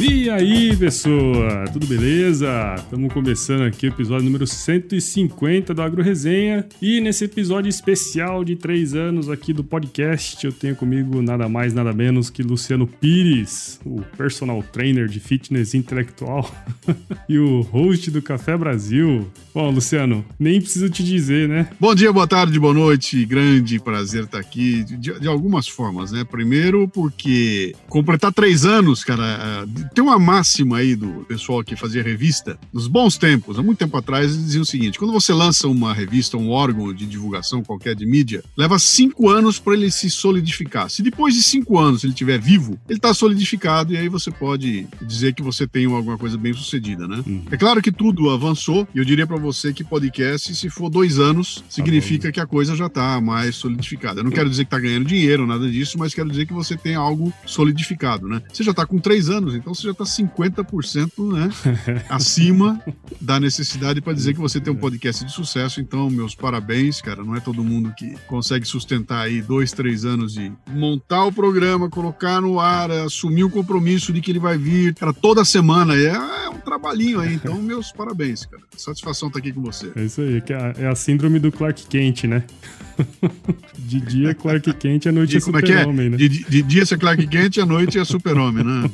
E aí, pessoa? Tudo beleza? Estamos começando aqui o episódio número 150 do Agro Resenha. E nesse episódio especial de três anos aqui do podcast, eu tenho comigo nada mais, nada menos que Luciano Pires, o personal trainer de fitness intelectual e o host do Café Brasil. Bom, Luciano, nem preciso te dizer, né? Bom dia, boa tarde, boa noite. Grande prazer estar aqui de, de algumas formas, né? Primeiro, porque completar três anos, cara tem uma máxima aí do pessoal que fazia revista, nos bons tempos, há muito tempo atrás, eles diziam o seguinte: quando você lança uma revista, um órgão de divulgação qualquer de mídia, leva cinco anos para ele se solidificar. Se depois de cinco anos ele estiver vivo, ele está solidificado e aí você pode dizer que você tem alguma coisa bem sucedida, né? Uhum. É claro que tudo avançou e eu diria para você que podcast, se for dois anos, significa tá que a coisa já está mais solidificada. Eu não quero dizer que está ganhando dinheiro, nada disso, mas quero dizer que você tem algo solidificado, né? Você já está com três anos, então você já está 50% né, acima da necessidade para dizer que você tem um podcast de sucesso. Então, meus parabéns, cara. Não é todo mundo que consegue sustentar aí dois, três anos de montar o programa, colocar no ar, assumir o compromisso de que ele vai vir, cara, toda semana. É, é um trabalhinho aí. Então, meus parabéns, cara. Satisfação estar tá aqui com você. É isso aí, que é a, é a síndrome do Clark Kent, né? De dia Clark Kent, à noite de, é super-homem, é? né? De, de, dia é Clark Kent, à noite é super-homem, né?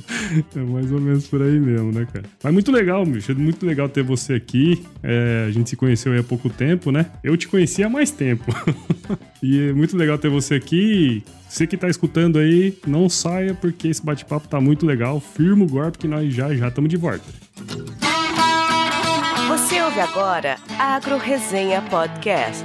É mais ou menos por aí mesmo, né, cara? Mas muito legal, bicho. É muito legal ter você aqui. É, a gente se conheceu há pouco tempo, né? Eu te conheci há mais tempo. e é muito legal ter você aqui. Você que tá escutando aí, não saia porque esse bate-papo tá muito legal. Firma o golpe que nós já já estamos de volta. Você ouve agora Agro Resenha Podcast.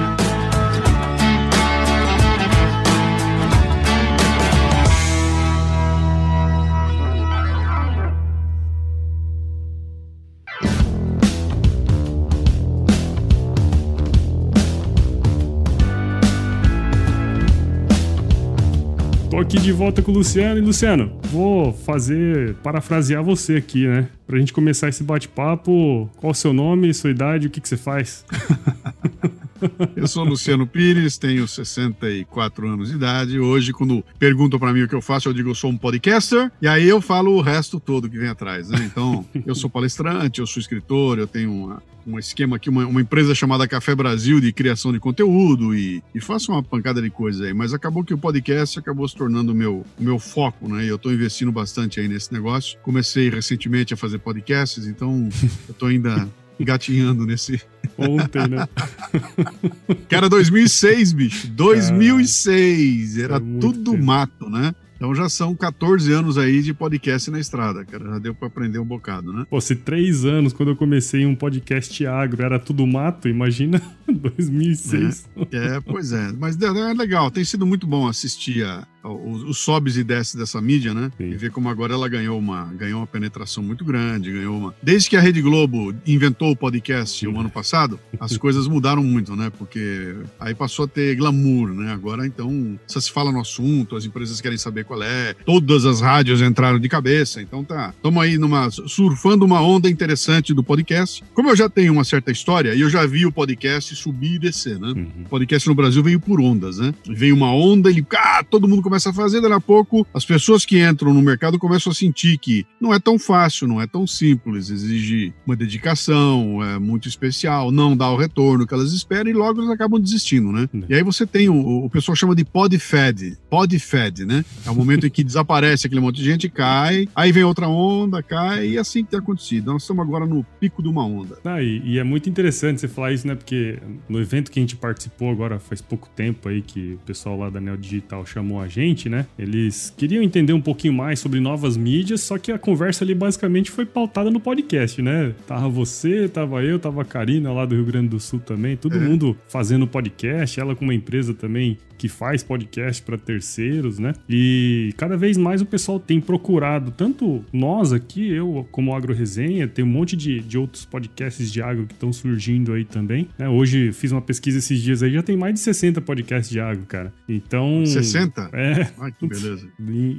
Aqui de volta com o Luciano. E, Luciano, vou fazer, parafrasear você aqui, né? Pra gente começar esse bate-papo, qual o seu nome, sua idade, o que, que você faz? Eu sou Luciano Pires, tenho 64 anos de idade. Hoje, quando perguntam para mim o que eu faço, eu digo eu sou um podcaster. E aí eu falo o resto todo que vem atrás. Né? Então, eu sou palestrante, eu sou escritor, eu tenho uma, um esquema aqui, uma, uma, empresa chamada Café Brasil de criação de conteúdo e, e, faço uma pancada de coisas aí. Mas acabou que o podcast acabou se tornando o meu, meu foco, né? E eu estou investindo bastante aí nesse negócio. Comecei recentemente a fazer podcasts, então eu estou ainda engatinhando nesse. Ontem, né? Cara, 2006, bicho. 2006. Era é tudo tempo. mato, né? Então já são 14 anos aí de podcast na estrada, cara. Já deu para aprender um bocado, né? Pô, se três anos, quando eu comecei um podcast agro, era tudo mato, imagina 2006. É, é pois é. Mas é, é legal, tem sido muito bom assistir a, os, os sobes e desces dessa mídia, né? Sim. E ver como agora ela ganhou uma, ganhou uma penetração muito grande, ganhou uma... Desde que a Rede Globo inventou o podcast o ano passado, as coisas mudaram muito, né? Porque aí passou a ter glamour, né? Agora, então, só se fala no assunto, as empresas querem saber qual é, todas as rádios entraram de cabeça, então tá. Estamos aí numa, surfando uma onda interessante do podcast. Como eu já tenho uma certa história, e eu já vi o podcast subir e descer, né? Uhum. O podcast no Brasil veio por ondas, né? Veio uma onda, ele, ah, todo mundo começa a fazer, daí a pouco as pessoas que entram no mercado começam a sentir que não é tão fácil, não é tão simples, exige uma dedicação, é muito especial, não dá o retorno que elas esperam e logo elas acabam desistindo, né? Uhum. E aí você tem o, o pessoal chama de pod fed, pod fed, né? É o momento em que desaparece aquele monte de gente, cai, aí vem outra onda, cai, e é assim que tem acontecido. Nós estamos agora no pico de uma onda. Ah, e, e é muito interessante você falar isso, né? Porque no evento que a gente participou agora faz pouco tempo aí, que o pessoal lá da Neo Digital chamou a gente, gente, né? Eles queriam entender um pouquinho mais sobre novas mídias, só que a conversa ali basicamente foi pautada no podcast, né? Tava você, tava eu, tava a Karina lá do Rio Grande do Sul também, todo é. mundo fazendo podcast, ela com uma empresa também que faz podcast para terceiros, né? E cada vez mais o pessoal tem procurado, tanto nós aqui, eu como Agro Resenha, tem um monte de, de outros podcasts de agro que estão surgindo aí também. Né? Hoje fiz uma pesquisa esses dias aí, já tem mais de 60 podcasts de agro, cara. Então. 60? É, É. Ai, que beleza.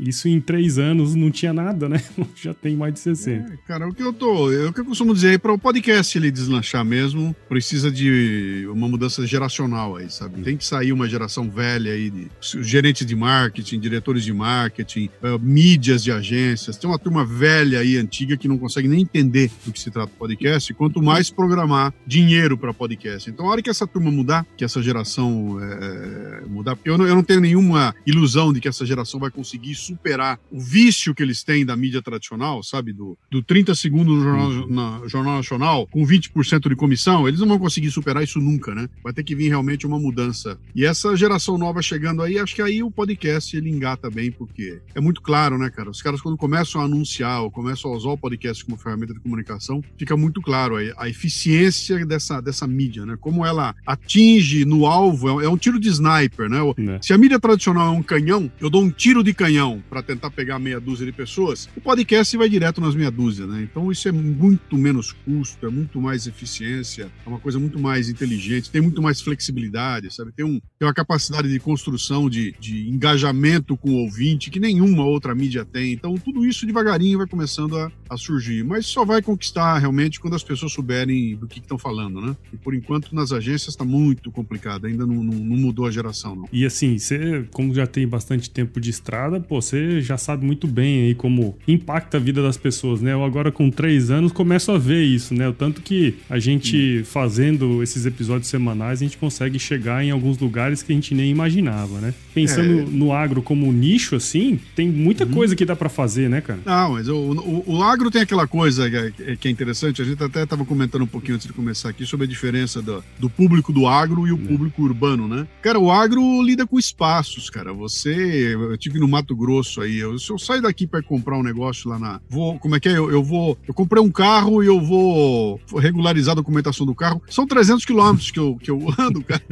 Isso em três anos não tinha nada, né? Já tem mais de 60. É, cara, o que eu tô. É o que eu costumo dizer aí para o podcast ele deslanchar mesmo, precisa de uma mudança geracional aí, sabe? Tem que sair uma geração velha aí de gerentes de marketing, diretores de marketing, uh, mídias de agências. Tem uma turma velha aí, antiga, que não consegue nem entender do que se trata podcast, quanto mais programar dinheiro para podcast. Então, a hora que essa turma mudar, que essa geração é, mudar, porque eu não, eu não tenho nenhuma ilusão de que essa geração vai conseguir superar o vício que eles têm da mídia tradicional, sabe? Do, do 30 segundos no Jornal, uhum. na, jornal Nacional com 20% de comissão, eles não vão conseguir superar isso nunca, né? Vai ter que vir realmente uma mudança. E essa geração nova chegando aí, acho que aí o podcast ele engata bem, porque é muito claro, né, cara? Os caras, quando começam a anunciar ou começam a usar o podcast como ferramenta de comunicação, fica muito claro aí a eficiência dessa, dessa mídia, né? Como ela atinge no alvo, é, é um tiro de sniper, né? É. Se a mídia tradicional é um canhão, eu dou um tiro de canhão para tentar pegar meia dúzia de pessoas, o podcast vai direto nas meia dúzia, né? Então isso é muito menos custo, é muito mais eficiência, é uma coisa muito mais inteligente, tem muito mais flexibilidade, sabe? Tem, um, tem uma capacidade de construção, de, de engajamento com o ouvinte que nenhuma outra mídia tem. Então tudo isso devagarinho vai começando a, a surgir, mas só vai conquistar realmente quando as pessoas souberem do que estão falando, né? E por enquanto nas agências está muito complicado, ainda não, não, não, mudou a geração, não. E assim, você, como já tem bastante tempo de estrada, pô, você já sabe muito bem aí como impacta a vida das pessoas, né? Eu agora com três anos começo a ver isso, né? O tanto que a gente fazendo esses episódios semanais, a gente consegue chegar em alguns lugares que a gente nem imaginava, né? Pensando é. no agro como nicho, assim, tem muita uhum. coisa que dá para fazer, né, cara? Não, mas o, o, o, agro tem aquela coisa que é, que é interessante, a gente até estava comentando um pouquinho antes de começar aqui sobre a diferença do, do público do agro e o é. público urbano, né? Cara, o agro lida com espaços, cara. Você, eu tive no Mato Grosso aí, eu, se eu sair daqui para comprar um negócio lá na, vou, como é que é? Eu, eu vou, eu comprei um carro e eu vou regularizar a documentação do carro. São 300 quilômetros que eu, que eu ando, cara.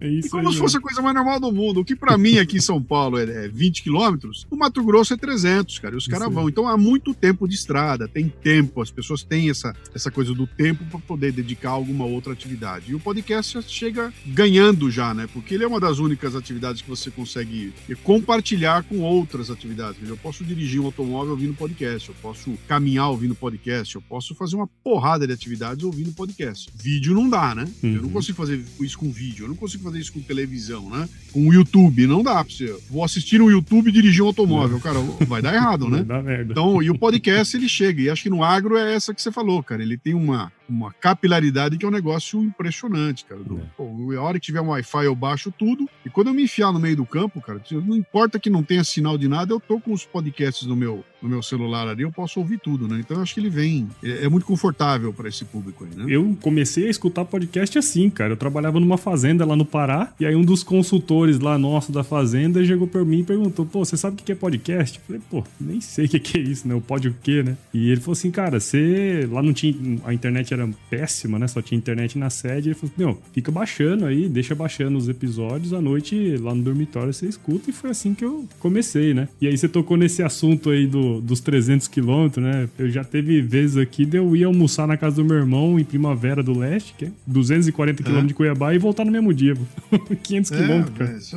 É isso como aí, se fosse a coisa mais normal do mundo. O que para mim aqui em São Paulo é 20 quilômetros, o Mato Grosso é 300, cara. E os caras vão. Então há muito tempo de estrada, tem tempo, as pessoas têm essa, essa coisa do tempo para poder dedicar a alguma outra atividade. E o podcast chega ganhando já, né? Porque ele é uma das únicas atividades que você consegue compartilhar com outras atividades. Eu posso dirigir um automóvel ouvindo podcast, eu posso caminhar ouvindo podcast, eu posso fazer uma porrada de atividades ouvindo podcast. Vídeo não dá, né? Uhum. Eu não uhum. consigo fazer isso com vídeo, eu não consigo fazer isso com televisão, né? Com o YouTube, não dá pra você. Vou assistir um YouTube e dirigir um automóvel, cara, vai dar errado, né? Dá merda. Então, e o podcast ele chega, e acho que no agro é essa que você falou, cara. Ele tem uma, uma capilaridade que é um negócio impressionante, cara. Do, é. pô, a hora que tiver um Wi-Fi eu baixo tudo, e quando eu me enfiar no meio do campo, cara, não importa que não tenha sinal de nada, eu tô com os podcasts no meu, no meu celular ali, eu posso ouvir tudo, né? Então eu acho que ele vem, é, é muito confortável para esse público aí, né? Eu comecei a escutar podcast assim, cara. Eu trabalhava numa fazenda lá no Pará, e aí um dos consultores lá nosso da fazenda chegou por mim e perguntou: pô, você sabe o que é podcast? Eu falei, pô, nem sei o que é isso, né? O pod o quê, né? E ele falou assim, cara, você. Lá não tinha. A internet era péssima, né? Só tinha internet na sede. Ele falou, meu, fica baixando aí, deixa baixando os episódios, à noite lá no dormitório você escuta, e foi assim que eu comecei, né? E aí você tocou nesse assunto aí do dos 300 quilômetros, né? Eu já teve vezes aqui de eu ir almoçar na casa do meu irmão em Primavera do Leste, que é 240 quilômetros é. de Cuiabá, e voltar no mesmo dia. 500 é, quilômetros, cara. Isso,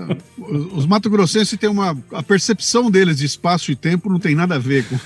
os Mato Grossenses têm uma. A percepção deles de espaço e tempo não tem nada a ver com,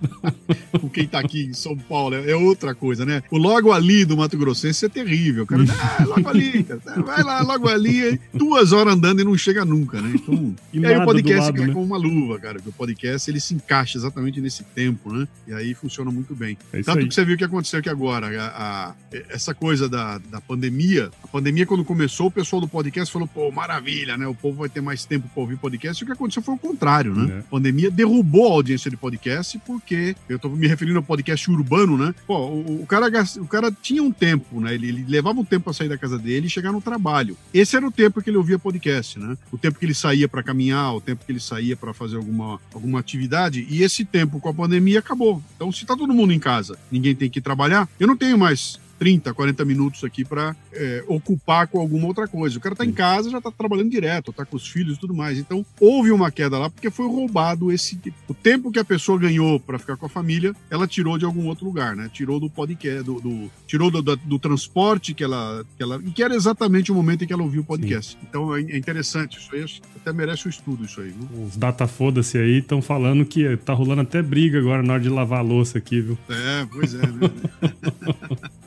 com quem tá aqui em São Paulo. É outra coisa, né? O logo ali do Mato Grossense é terrível, cara. Ah, logo ali, cara. Vai lá, logo ali, duas horas andando e não chega nunca, né? Então, e, e aí o podcast lado, cai né? com uma luva, cara. o podcast ele se encaixa exatamente nesse tempo, né? E aí funciona muito bem. É Tanto aí. que você viu o que aconteceu aqui agora, a, a, essa coisa da, da pandemia. A pandemia, quando começou, o pessoal do podcast falou, pô, maravilha, né? O povo vai ter mais tempo para ouvir podcast. E o que aconteceu foi o contrário, né? É. A pandemia derrubou a audiência de podcast, porque eu tô me referindo ao podcast urbano, né? Pô, o, o cara, o cara tinha um tempo, né? Ele, ele levava um tempo para sair da casa dele e chegar no trabalho. Esse era o tempo que ele ouvia podcast, né? O tempo que ele saía para caminhar, o tempo que ele saía para fazer alguma, alguma atividade. E esse tempo com a pandemia acabou. Então, se tá todo mundo em casa, ninguém tem que trabalhar, eu não tenho mais 30, 40 minutos aqui para é, ocupar com alguma outra coisa. O cara tá em casa, já tá trabalhando direto, tá com os filhos e tudo mais. Então, houve uma queda lá porque foi roubado esse o tempo que a pessoa ganhou para ficar com a família, ela tirou de algum outro lugar, né? Tirou do podcast, do, do tirou do, do, do, transporte que ela, que ela. e que era exatamente o momento em que ela ouviu o podcast. Sim. Então é, é interessante, isso aí até merece um estudo, isso aí. Viu? Os data foda-se aí estão falando que tá rolando até briga agora na hora de lavar a louça aqui, viu? É, pois é, né?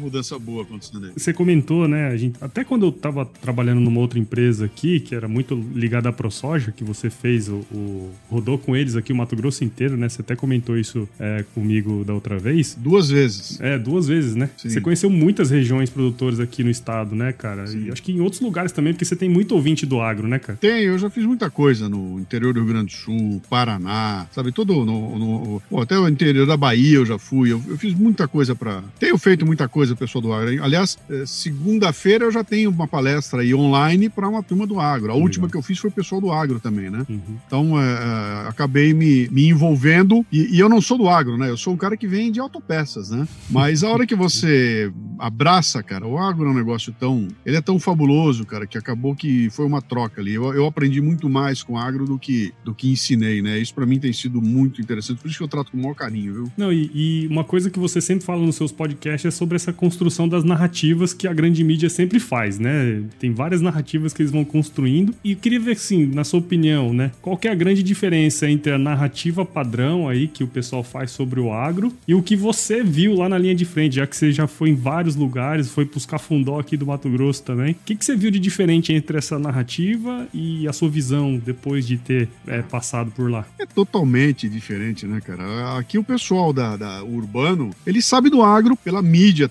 mudança boa acontecendo aí. Você comentou, né? A gente, até quando eu tava trabalhando numa outra empresa aqui, que era muito ligada à ProSoja, que você fez, o, o, rodou com eles aqui o Mato Grosso inteiro, né? Você até comentou isso é, comigo da outra vez. Duas vezes. É, duas vezes, né? Sim. Você conheceu muitas regiões produtoras aqui no estado, né, cara? Sim. E acho que em outros lugares também, porque você tem muito ouvinte do agro, né, cara? Tem, eu já fiz muita coisa no interior do Rio Grande do Sul, Paraná, sabe? Todo no, no, no até o interior da Bahia eu já fui. Eu, eu fiz muita coisa para. Tenho feito muita coisa, pessoal do agro. Aliás, é, segunda-feira eu já tenho uma palestra aí online para uma turma do agro. A Legal. última que eu fiz foi o pessoal do agro também, né? Uhum. Então, é, é, acabei me, me envolvendo. E, e, eu não sou do agro, né? Eu sou um cara que vem de autopeças, né? Mas a hora que você abraça, cara, o agro é um negócio tão. Ele é tão fabuloso, cara, que acabou que foi uma troca ali. Eu, eu aprendi muito mais com o agro do que, do que ensinei, né? Isso para mim tem sido muito interessante. Por isso que eu trato com o maior carinho, viu? Não, e, e uma coisa que você sempre fala nos seus podcasts é sobre essa construção das narrativas que a grande mídia sempre faz, né? Tem várias narrativas que eles vão construindo. E queria ver, assim, na sua opinião, né? Qual que é a grande diferença entre a narrativa padrão aí que o pessoal faz sobre o agro e o que você viu lá na linha de frente, já que você já foi em vários lugares, foi pros Cafundó aqui do Mato Grosso também. O que, que você viu de diferente entre essa narrativa e a sua visão depois de ter é, passado por lá? É totalmente diferente, né, cara? Aqui o pessoal da, da urbano, ele sabe do agro pela mídia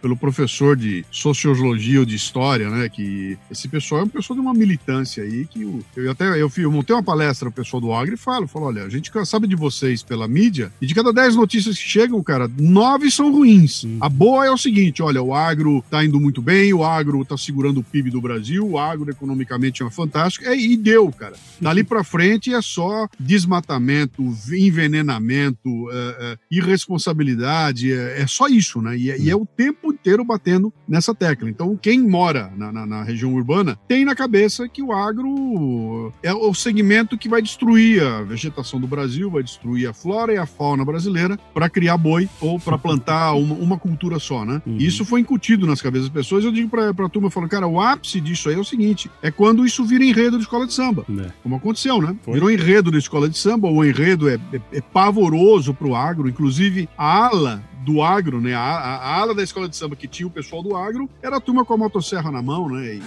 pelo professor de sociologia ou de história, né? Que esse pessoal é um pessoal de uma militância aí que eu, eu até eu, eu montei uma palestra o pessoal do Agro e falo, falo, olha, a gente sabe de vocês pela mídia e de cada dez notícias que chegam, cara, nove são ruins. Hum. A boa é o seguinte, olha, o agro tá indo muito bem, o agro tá segurando o PIB do Brasil, o agro economicamente é fantástico, é, e deu, cara. Dali para frente é só desmatamento, envenenamento, é, é, irresponsabilidade, é, é, só isso, né? E, é, e é o tempo inteiro batendo nessa tecla. Então, quem mora na, na, na, região urbana tem na cabeça que o agro é o segmento que vai destruir a vegetação do Brasil, vai destruir a flora e a fauna brasileira para criar boi ou para plantar uma, uma, cultura só, né? Uhum. Isso foi incutido nas cabeças das pessoas. Eu digo para a turma, eu falo, cara, o ápice disso aí é o seguinte: é quando isso vira enredo de escola de samba. É. Como aconteceu, né? Foi. Virou enredo da escola de samba, o enredo é, é, é pavoroso para o agro, inclusive a ala do agro, né? A, a, a, ala da escola de samba que tinha o pessoal do agro era a turma com a motosserra na mão, né? E,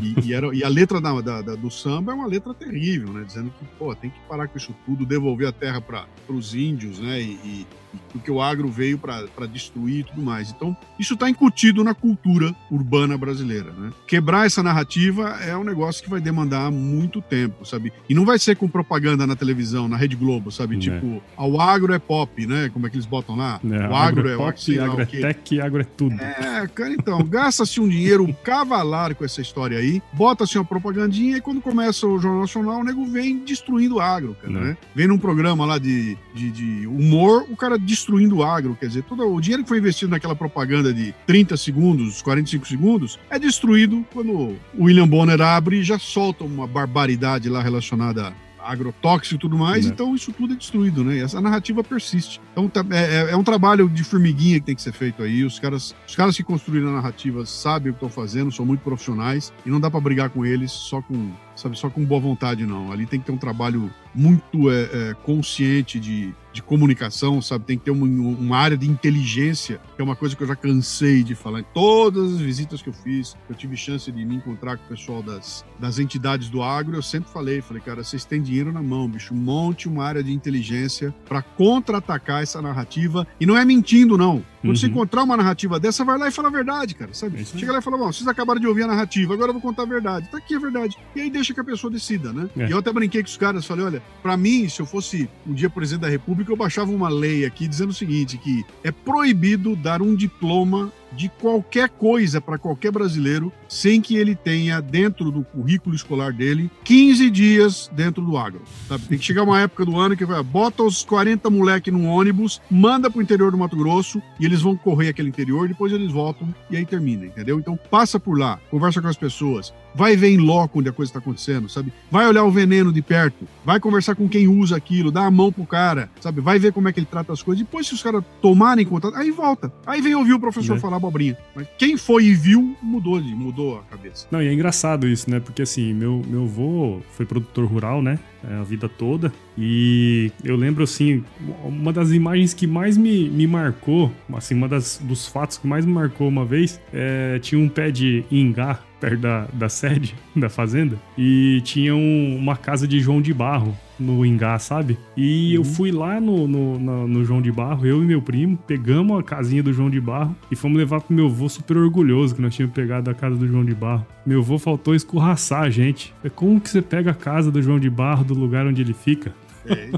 e, e, era, e a letra da, da, da, do samba é uma letra terrível, né? Dizendo que, pô, tem que parar com isso tudo, devolver a terra para os índios, né? E, porque o agro veio para destruir e tudo mais. Então, isso está incutido na cultura urbana brasileira. Né? Quebrar essa narrativa é um negócio que vai demandar muito tempo, sabe? E não vai ser com propaganda na televisão, na Rede Globo, sabe? É. Tipo, o agro é pop, né? Como é que eles botam lá? É, o agro, é pop, agro é tech, agro é tudo. É, cara, então, gasta-se um dinheiro cavalar com essa história aí, bota-se uma propagandinha e quando começa o Jornal Nacional, o nego vem destruindo o agro, cara, né? Vem num programa lá de, de, de humor, o cara destruindo o agro. Quer dizer, todo o dinheiro que foi investido naquela propaganda de 30 segundos, 45 segundos, é destruído quando o William Bonner abre e já solta uma barbaridade lá relacionada agrotóxico e tudo mais, né. então isso tudo é destruído, né? E essa narrativa persiste. Então tá, é, é, é, um trabalho de formiguinha que tem que ser feito aí. Os caras, os caras que construíram a narrativa sabem o que estão fazendo, são muito profissionais e não dá para brigar com eles só com, sabe, só com boa vontade, não. Ali tem que ter um trabalho muito é, é, consciente de, de comunicação, sabe? Tem que ter uma, uma, área de inteligência, que é uma coisa que eu já cansei de falar. Em todas as visitas que eu fiz, eu tive chance de me encontrar com o pessoal das, das entidades do agro, eu sempre falei, falei, cara, vocês têm dinheiro na mão, bicho, monte uma área de inteligência para contra-atacar essa narrativa. E não é mentindo, não. Quando uhum. você encontrar uma narrativa dessa, vai lá e fala a verdade, cara, sabe? É Chega lá e fala, bom, vocês acabaram de ouvir a narrativa, agora eu vou contar a verdade. Tá aqui a verdade. E aí deixa que a pessoa decida, né? É. E eu até brinquei com os caras, falei, olha, para mim, se eu fosse um dia presidente da República, eu baixava uma lei aqui dizendo o seguinte, que é proibido dar um diploma de qualquer coisa para qualquer brasileiro sem que ele tenha dentro do currículo escolar dele 15 dias dentro do agro. Sabe? Tem que chegar uma época do ano que vai, bota os 40 moleque num ônibus, manda pro interior do Mato Grosso e eles vão correr aquele interior, depois eles voltam e aí termina, entendeu? Então passa por lá, conversa com as pessoas, vai ver em loco onde a coisa está acontecendo, sabe? Vai olhar o veneno de perto, vai conversar com quem usa aquilo, dá a mão pro cara, sabe? Vai ver como é que ele trata as coisas. Depois, se os caras tomarem contato, aí volta. Aí vem ouvir o professor é. falar abobrinha. Mas quem foi e viu, mudou, mudou a cabeça. Não, e é engraçado isso, né? Porque assim, meu, meu avô foi produtor rural, né? É, a vida toda. E eu lembro, assim, uma das imagens que mais me, me marcou, assim, uma das, dos fatos que mais me marcou uma vez, é, tinha um pé de ingá perto da, da sede da fazenda e tinha um, uma casa de João de Barro no Ingá, sabe? E uhum. eu fui lá no, no, no, no, João de Barro, eu e meu primo, pegamos a casinha do João de Barro e fomos levar pro meu avô super orgulhoso que nós tínhamos pegado a casa do João de Barro. Meu avô faltou escorraçar a gente. É como que você pega a casa do João de Barro do lugar onde ele fica? É,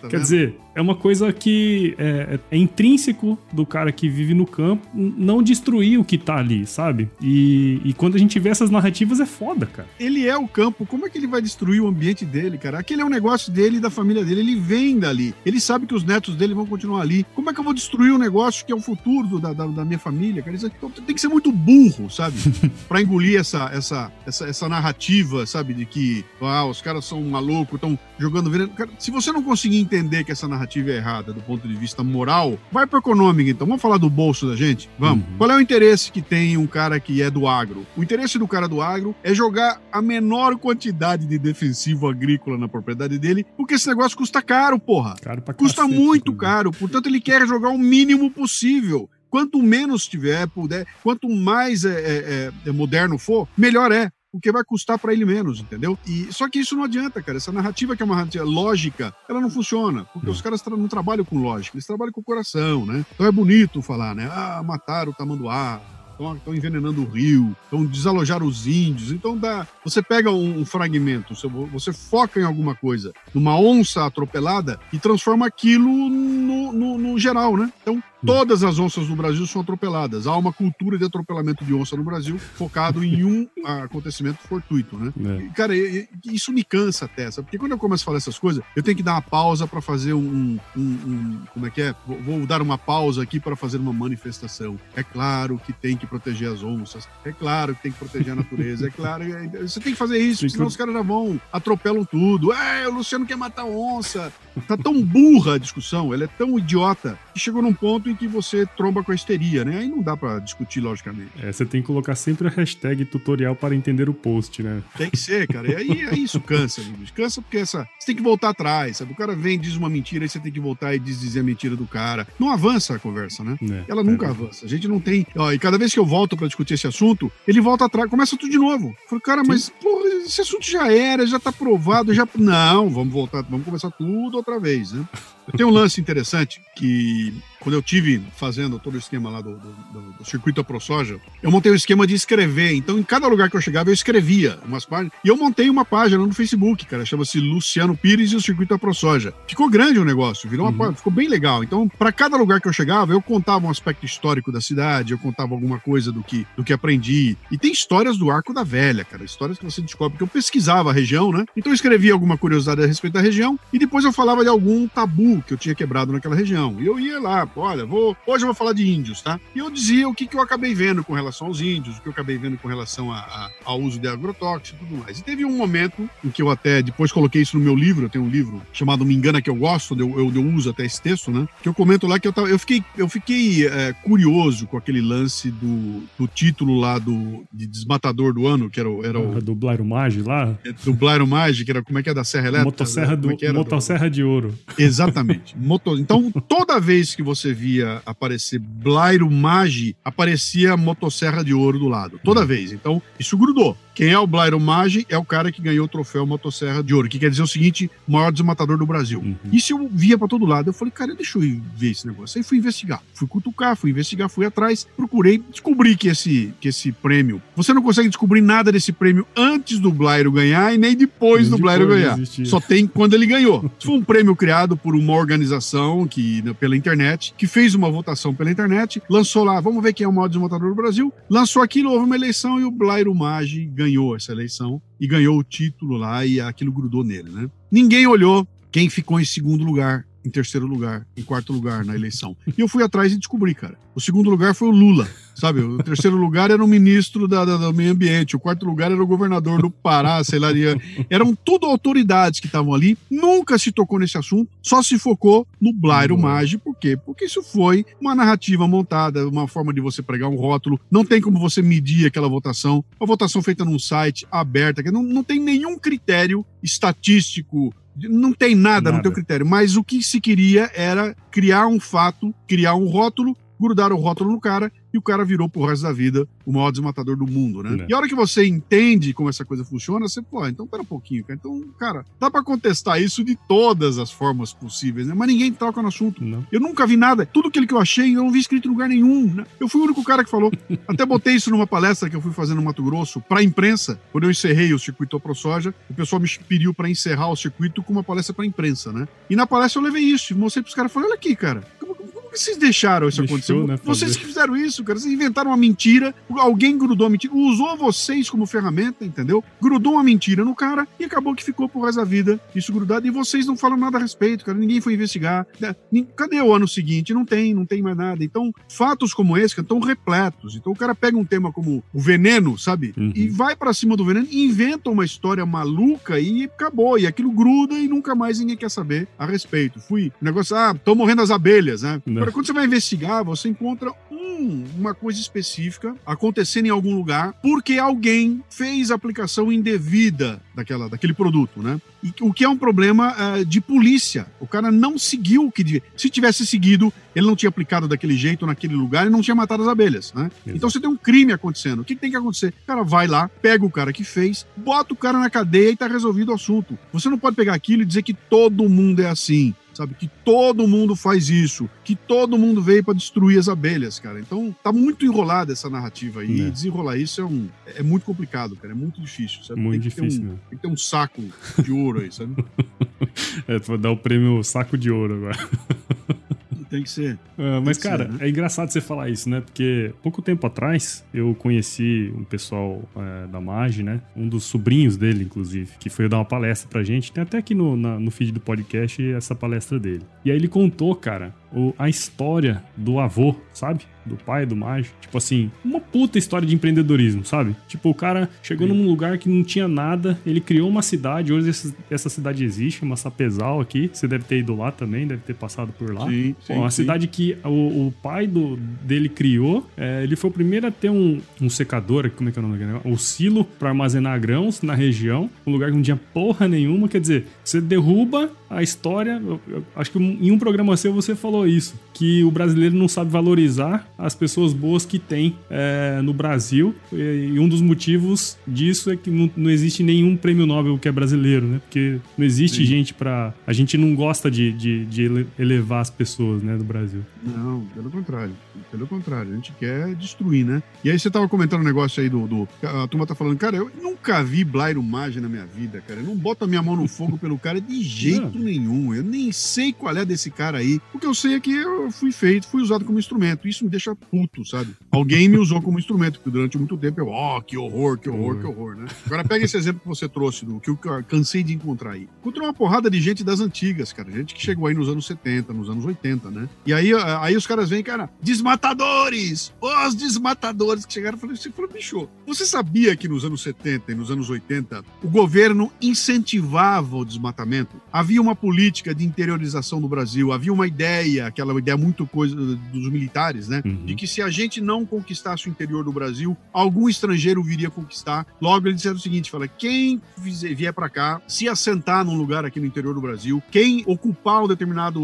tá Quer dizer, é uma coisa que é, é, intrínseco do cara que vive no campo não destruir o que tá ali, sabe? E, e quando a gente vê essas narrativas é foda, cara. Ele é o campo, como é que ele vai destruir o ambiente dele, cara? Aquele é um negócio dele e da família dele, ele vem dali. Ele sabe que os netos dele vão continuar ali. Como é que eu vou destruir um negócio que é o futuro do, da, da, minha família, cara? Isso, então, tem que ser muito burro, sabe? pra engolir essa, essa, essa, essa narrativa, sabe? De que ah, os caras são malucos, estão jogando. Cara, se você não conseguir entender que essa narrativa narrativa é errada do ponto de vista moral, vai para econômica então. Vamos falar do bolso da gente? Vamos. Uhum. Qual é o interesse que tem um cara que é do agro? O interesse do cara do agro é jogar a menor quantidade de defensivo agrícola na propriedade dele, porque esse negócio custa caro, porra. Caro pra custa cacete, muito caro. Portanto, ele quer jogar o mínimo possível. Quanto menos tiver, puder, quanto mais é, é, é moderno for, melhor é porque vai custar para ele menos, entendeu? E só que isso não adianta, cara. Essa narrativa que é uma narrativa lógica, ela não funciona, porque os caras tra não trabalham com lógica, eles trabalham com o coração, né? Então é bonito falar, né? Ah, mataram o tamanduá, estão envenenando o rio, estão desalojar os índios. Então dá, você pega um, um fragmento, você, foca em alguma coisa, numa onça atropelada e transforma aquilo no, no, no geral, né? Então Todas as onças no Brasil são atropeladas. Há uma cultura de atropelamento de onça no Brasil focado em um acontecimento fortuito, né? É. E, cara, isso me cansa até, sabe? Porque quando eu começo a falar essas coisas, eu tenho que dar uma pausa para fazer um, um, um, Como é que é? Vou, vou dar uma pausa aqui para fazer uma manifestação. É claro que tem que proteger as onças. É claro que tem que proteger a natureza. É claro. É, você tem que fazer isso, senão os caras já vão, atropelam tudo. É, o Luciano quer matar onça. Tá tão burra a discussão, ela é tão idiota, que chegou num ponto em que você tromba com a histeria, né? Aí não dá para discutir logicamente. É, você tem que colocar sempre a hashtag tutorial para entender o post, né? Tem que ser, cara. E aí, aí isso cansa, amigos. Cansa porque essa. Você tem que voltar atrás, sabe? O cara vem diz uma mentira, aí você tem que voltar e dizer a mentira do cara. Não avança a conversa, né? É, Ela nunca é. avança. A gente não tem. Ó, e cada vez que eu volto para discutir esse assunto, ele volta atrás, começa tudo de novo. Falo, cara, Sim. mas, porra, esse assunto já era, já tá provado, já. Não, vamos voltar, vamos começar tudo outra vez, né? Eu tenho um lance interessante que quando eu tive fazendo todo o esquema lá do, do, do circuito ProSoja, eu montei um esquema de escrever. Então, em cada lugar que eu chegava, eu escrevia umas páginas. E eu montei uma página no Facebook, cara, chama-se Luciano Pires e o Circuito ProSoja. Ficou grande o negócio, virou uma uhum. ficou bem legal. Então, para cada lugar que eu chegava, eu contava um aspecto histórico da cidade, eu contava alguma coisa do que, do que aprendi. E tem histórias do Arco da Velha, cara, histórias que você descobre que eu pesquisava a região, né? Então, eu escrevia alguma curiosidade a respeito da região e depois eu falava de algum tabu que eu tinha quebrado naquela região. E eu ia lá, olha, vou, hoje eu vou falar de índios, tá? E eu dizia o que, que eu acabei vendo com relação aos índios, o que eu acabei vendo com relação a, a, ao uso de agrotóxicos e tudo mais. E teve um momento em que eu até depois coloquei isso no meu livro, eu tenho um livro chamado Me Engana Que Eu Gosto, eu, eu, eu uso até esse texto, né? Que eu comento lá que eu, tava, eu fiquei, eu fiquei é, curioso com aquele lance do, do título lá do de Desmatador do Ano, que era o. Era o do Blairo Mage lá? É, do Blairo Mage, que era como é que é da Serra Elétrica? Motosserra, do, é Motosserra de Ouro. Exatamente. Motor... Então, toda vez que você via aparecer Blairo Magi, aparecia Motosserra de Ouro do lado. Toda vez. Então, isso grudou Quem é o Blairo Maggi é o cara que ganhou o troféu Motosserra de Ouro, que quer dizer o seguinte, maior desmatador do Brasil. Uhum. Isso eu via para todo lado. Eu falei, cara, deixa eu ver esse negócio. Aí fui investigar. Fui cutucar, fui investigar, fui atrás, procurei, descobri que esse, que esse prêmio, você não consegue descobrir nada desse prêmio antes do Blairo ganhar e nem depois nem do Blairo ganhar. Só tem quando ele ganhou. Foi um prêmio criado por uma organização que, né, pela internet, que fez uma votação pela internet, lançou lá, vamos ver quem é o maior desmontador do Brasil, lançou aquilo, houve uma eleição e o Blairo Maggi ganhou essa eleição e ganhou o título lá e aquilo grudou nele, né? Ninguém olhou quem ficou em segundo lugar em terceiro lugar, em quarto lugar na eleição. E eu fui atrás e descobri, cara. O segundo lugar foi o Lula, sabe? O terceiro lugar era o ministro da, da, do meio ambiente, o quarto lugar era o governador do Pará, sei lá. Eram tudo autoridades que estavam ali, nunca se tocou nesse assunto, só se focou no Blairo uhum. Maggi. Por quê? Porque isso foi uma narrativa montada, uma forma de você pregar um rótulo. Não tem como você medir aquela votação. Uma votação feita num site aberta, que não, não tem nenhum critério estatístico não tem nada, nada no teu critério, mas o que se queria era criar um fato, criar um rótulo, grudar o rótulo no cara e o cara virou pro resto da vida o maior desmatador do mundo, né? É. E a hora que você entende como essa coisa funciona, você, pô, então pera um pouquinho, cara. Então, cara, dá para contestar isso de todas as formas possíveis, né? Mas ninguém toca no assunto. Não. Eu nunca vi nada. Tudo aquilo que eu achei, eu não vi escrito em lugar nenhum, né? Eu fui o único cara que falou. Até botei isso numa palestra que eu fui fazer no Mato Grosso pra imprensa, quando eu encerrei o circuito ProSoja, o pessoal me pediu para encerrar o circuito com uma palestra pra imprensa, né? E na palestra eu levei isso, mostrei pros caras, falei, olha aqui, cara, como que vocês deixaram isso Deixou, acontecer? Né, vocês que fizeram isso, cara. Vocês inventaram uma mentira, alguém grudou a mentira, usou vocês como ferramenta, entendeu? Grudou uma mentira no cara e acabou que ficou por resto da vida isso grudado e vocês não falam nada a respeito, cara. Ninguém foi investigar. Né? Cadê o ano seguinte? Não tem, não tem mais nada. Então, fatos como esse estão repletos. Então, o cara pega um tema como o veneno, sabe? Uhum. E vai para cima do veneno, inventa uma história maluca e acabou. E aquilo gruda e nunca mais ninguém quer saber a respeito. Fui, negócio, ah, estão morrendo as abelhas, né? Não. Agora, quando você vai investigar, você encontra um, uma coisa específica acontecendo em algum lugar porque alguém fez aplicação indevida daquela, daquele produto, né? E, o que é um problema uh, de polícia. O cara não seguiu o que devia. Se tivesse seguido, ele não tinha aplicado daquele jeito naquele lugar e não tinha matado as abelhas, né? Exato. Então você tem um crime acontecendo. O que, que tem que acontecer? O cara vai lá, pega o cara que fez, bota o cara na cadeia e tá resolvido o assunto. Você não pode pegar aquilo e dizer que todo mundo é assim sabe? Que todo mundo faz isso, que todo mundo veio para destruir as abelhas, cara. Então tá muito enrolada essa narrativa aí. É. Desenrolar isso é, um, é muito complicado, cara. É muito difícil, sabe? Muito tem difícil, um, Tem que ter um saco de ouro aí, sabe? é, tu vai dar o prêmio saco de ouro agora. tem que ser. Uh, mas, cara, ser, né? é engraçado você falar isso, né? Porque pouco tempo atrás eu conheci um pessoal é, da MAGE, né? Um dos sobrinhos dele, inclusive, que foi dar uma palestra pra gente. Tem até aqui no, na, no feed do podcast essa palestra dele. E aí ele contou, cara, o, a história do avô, sabe? Do pai do mágico. Tipo assim, uma puta história de empreendedorismo, sabe? Tipo, o cara chegou Sim. num lugar que não tinha nada, ele criou uma cidade, hoje essa, essa cidade existe, uma Sapezal aqui. Você deve ter ido lá também, deve ter passado por lá. Sim, sim, Bom, sim. cidade que o, o pai do, dele criou, é, ele foi o primeiro a ter um, um secador, como é que é o nome daquele O silo para armazenar grãos na região, um lugar que não tinha porra nenhuma. Quer dizer, você derruba a história. Eu, eu, acho que em um programa seu você falou isso, que o brasileiro não sabe valorizar as pessoas boas que tem é, no Brasil. E, um dos motivos disso é que não, não, existe nenhum prêmio Nobel que é brasileiro, né? Porque não existe Sim. gente para A gente não gosta de, de, de, elevar as pessoas, né, do Brasil. Não, pelo contrário. Pelo contrário, a gente quer destruir, né? E aí você tava comentando um negócio aí do. do a turma tá falando, cara, eu nunca vi Blairo Maggi na minha vida, cara. Eu não boto a minha mão no fogo pelo cara de jeito não. nenhum. Eu nem sei qual é desse cara aí. O que eu sei é que eu fui feito, fui usado como instrumento. Isso me deixa puto, sabe? Alguém me usou como instrumento, porque durante muito tempo eu, ó, oh, que horror, que horror, que horror, né? Agora pega esse exemplo que você trouxe, do que eu cansei de encontrar aí. Encontrei uma porrada de gente das antigas, cara. Gente que chegou aí nos anos 70, nos anos 80, né? E aí, aí os caras vêm, cara, desmatadores! Os desmatadores que chegaram. Eu falei, você falou, bicho, você sabia que nos anos 70 e nos anos 80 o governo incentivava o desmatamento? Havia uma política de interiorização no Brasil, havia uma ideia aquela ideia muito coisa dos militares, né? Uhum. De que se a gente não conquistasse o interior do Brasil, algum estrangeiro viria conquistar. Logo eles disseram o seguinte: fala, quem vier para cá, se assentar num lugar aqui no interior do Brasil, quem ocupar um determinado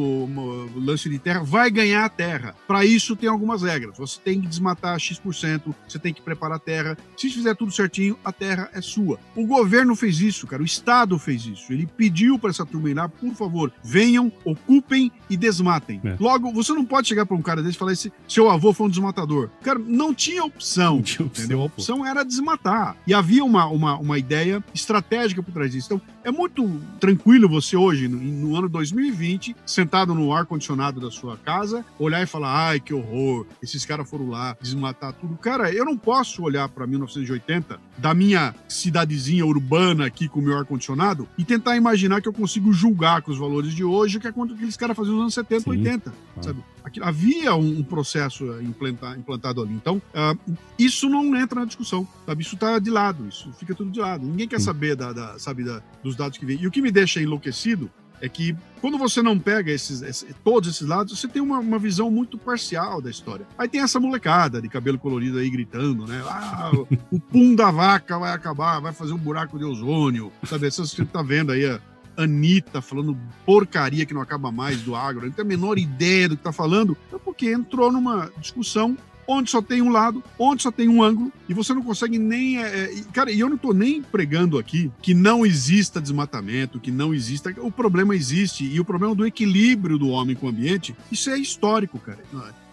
lance de terra vai ganhar a terra. Para isso tem algumas regras. Você tem que desmatar X%, você tem que preparar a terra. Se fizer tudo certinho, a terra é sua. O governo fez isso, cara. O Estado fez isso. Ele pediu para essa turma ir lá, por favor, venham, ocupem e desmatem. É. Logo, você não pode chegar para um cara desse e falar esse seu avô foi um desmatador. Cara, não tinha opção. Não tinha opção entendeu? A opção era desmatar. E havia uma, uma, uma ideia estratégica por trás disso. Então, é muito tranquilo você hoje, no, no ano 2020, sentado no ar-condicionado da sua casa, olhar e falar: ai, que horror, esses caras foram lá desmatar tudo. Cara, eu não posso olhar para 1980, da minha cidadezinha urbana aqui com o meu ar-condicionado, e tentar imaginar que eu consigo julgar com os valores de hoje, que é quanto aqueles caras faziam nos anos 70, Sim. 80, ah. sabe? Havia um, processo implantado, implantado ali. Então, uh, isso não entra na discussão, sabe? Isso está de lado, isso fica tudo de lado. Ninguém quer saber da, da sabe, da, dos dados que vêm. E o que me deixa enlouquecido é que quando você não pega esses, esses todos esses lados, você tem uma, uma, visão muito parcial da história. Aí tem essa molecada de cabelo colorido aí gritando, né? Ah, o pum da vaca vai acabar, vai fazer um buraco de ozônio, sabe? Essas que você tá vendo aí, a Anitta falando porcaria que não acaba mais do agro, não tem a menor ideia do que tá falando, é porque entrou numa discussão onde só tem um lado, onde só tem um ângulo, e você não consegue nem. É, é cara, e eu não estou nem pregando aqui que não exista desmatamento, que não exista. O problema existe, e o problema do equilíbrio do homem com o ambiente, isso é histórico, cara.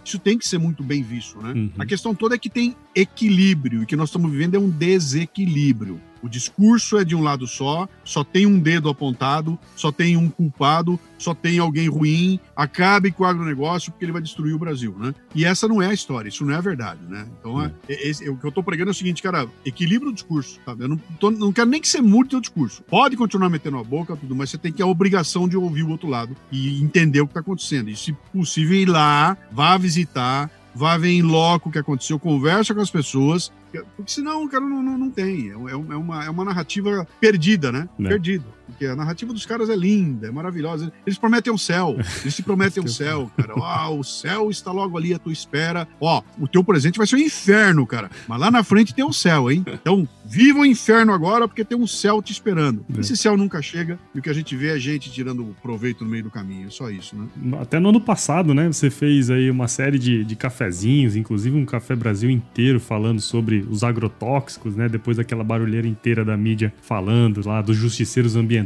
Isso tem que ser muito bem visto, né? Uhum. A questão toda é que tem equilíbrio, e o que nós estamos vivendo é um desequilíbrio. O discurso é de um lado só, só tem um dedo apontado, só tem um culpado, só tem alguém ruim, acabe com o agronegócio porque ele vai destruir o Brasil, né? E essa não é a história, isso não é a verdade, né? Então, é, é, esse, o que eu estou pregando é o seguinte, cara, equilíbrio o discurso, tá? Eu não, tô, não quero nem que você mude o discurso. Pode continuar metendo a boca, tudo, mas você tem que a obrigação de ouvir o outro lado e entender o que está acontecendo. E, se possível, ir lá, vá visitar, vá ver em loco o que aconteceu, conversa com as pessoas, porque senão, cara, não, não, não tem. É, é, uma, é uma narrativa perdida, né? né? Perdida. Porque a narrativa dos caras é linda, é maravilhosa. Eles prometem o céu. Eles se prometem o céu, cara. Ó, o céu está logo ali à tua espera. Ó, o teu presente vai ser o um inferno, cara. Mas lá na frente tem o céu, hein? Então, viva o inferno agora, porque tem um céu te esperando. É. Esse céu nunca chega e o que a gente vê é gente tirando proveito no meio do caminho. É só isso, né? Até no ano passado, né? Você fez aí uma série de, de cafezinhos, inclusive um Café Brasil inteiro falando sobre os agrotóxicos, né? Depois daquela barulheira inteira da mídia falando lá dos justiceiros ambientais,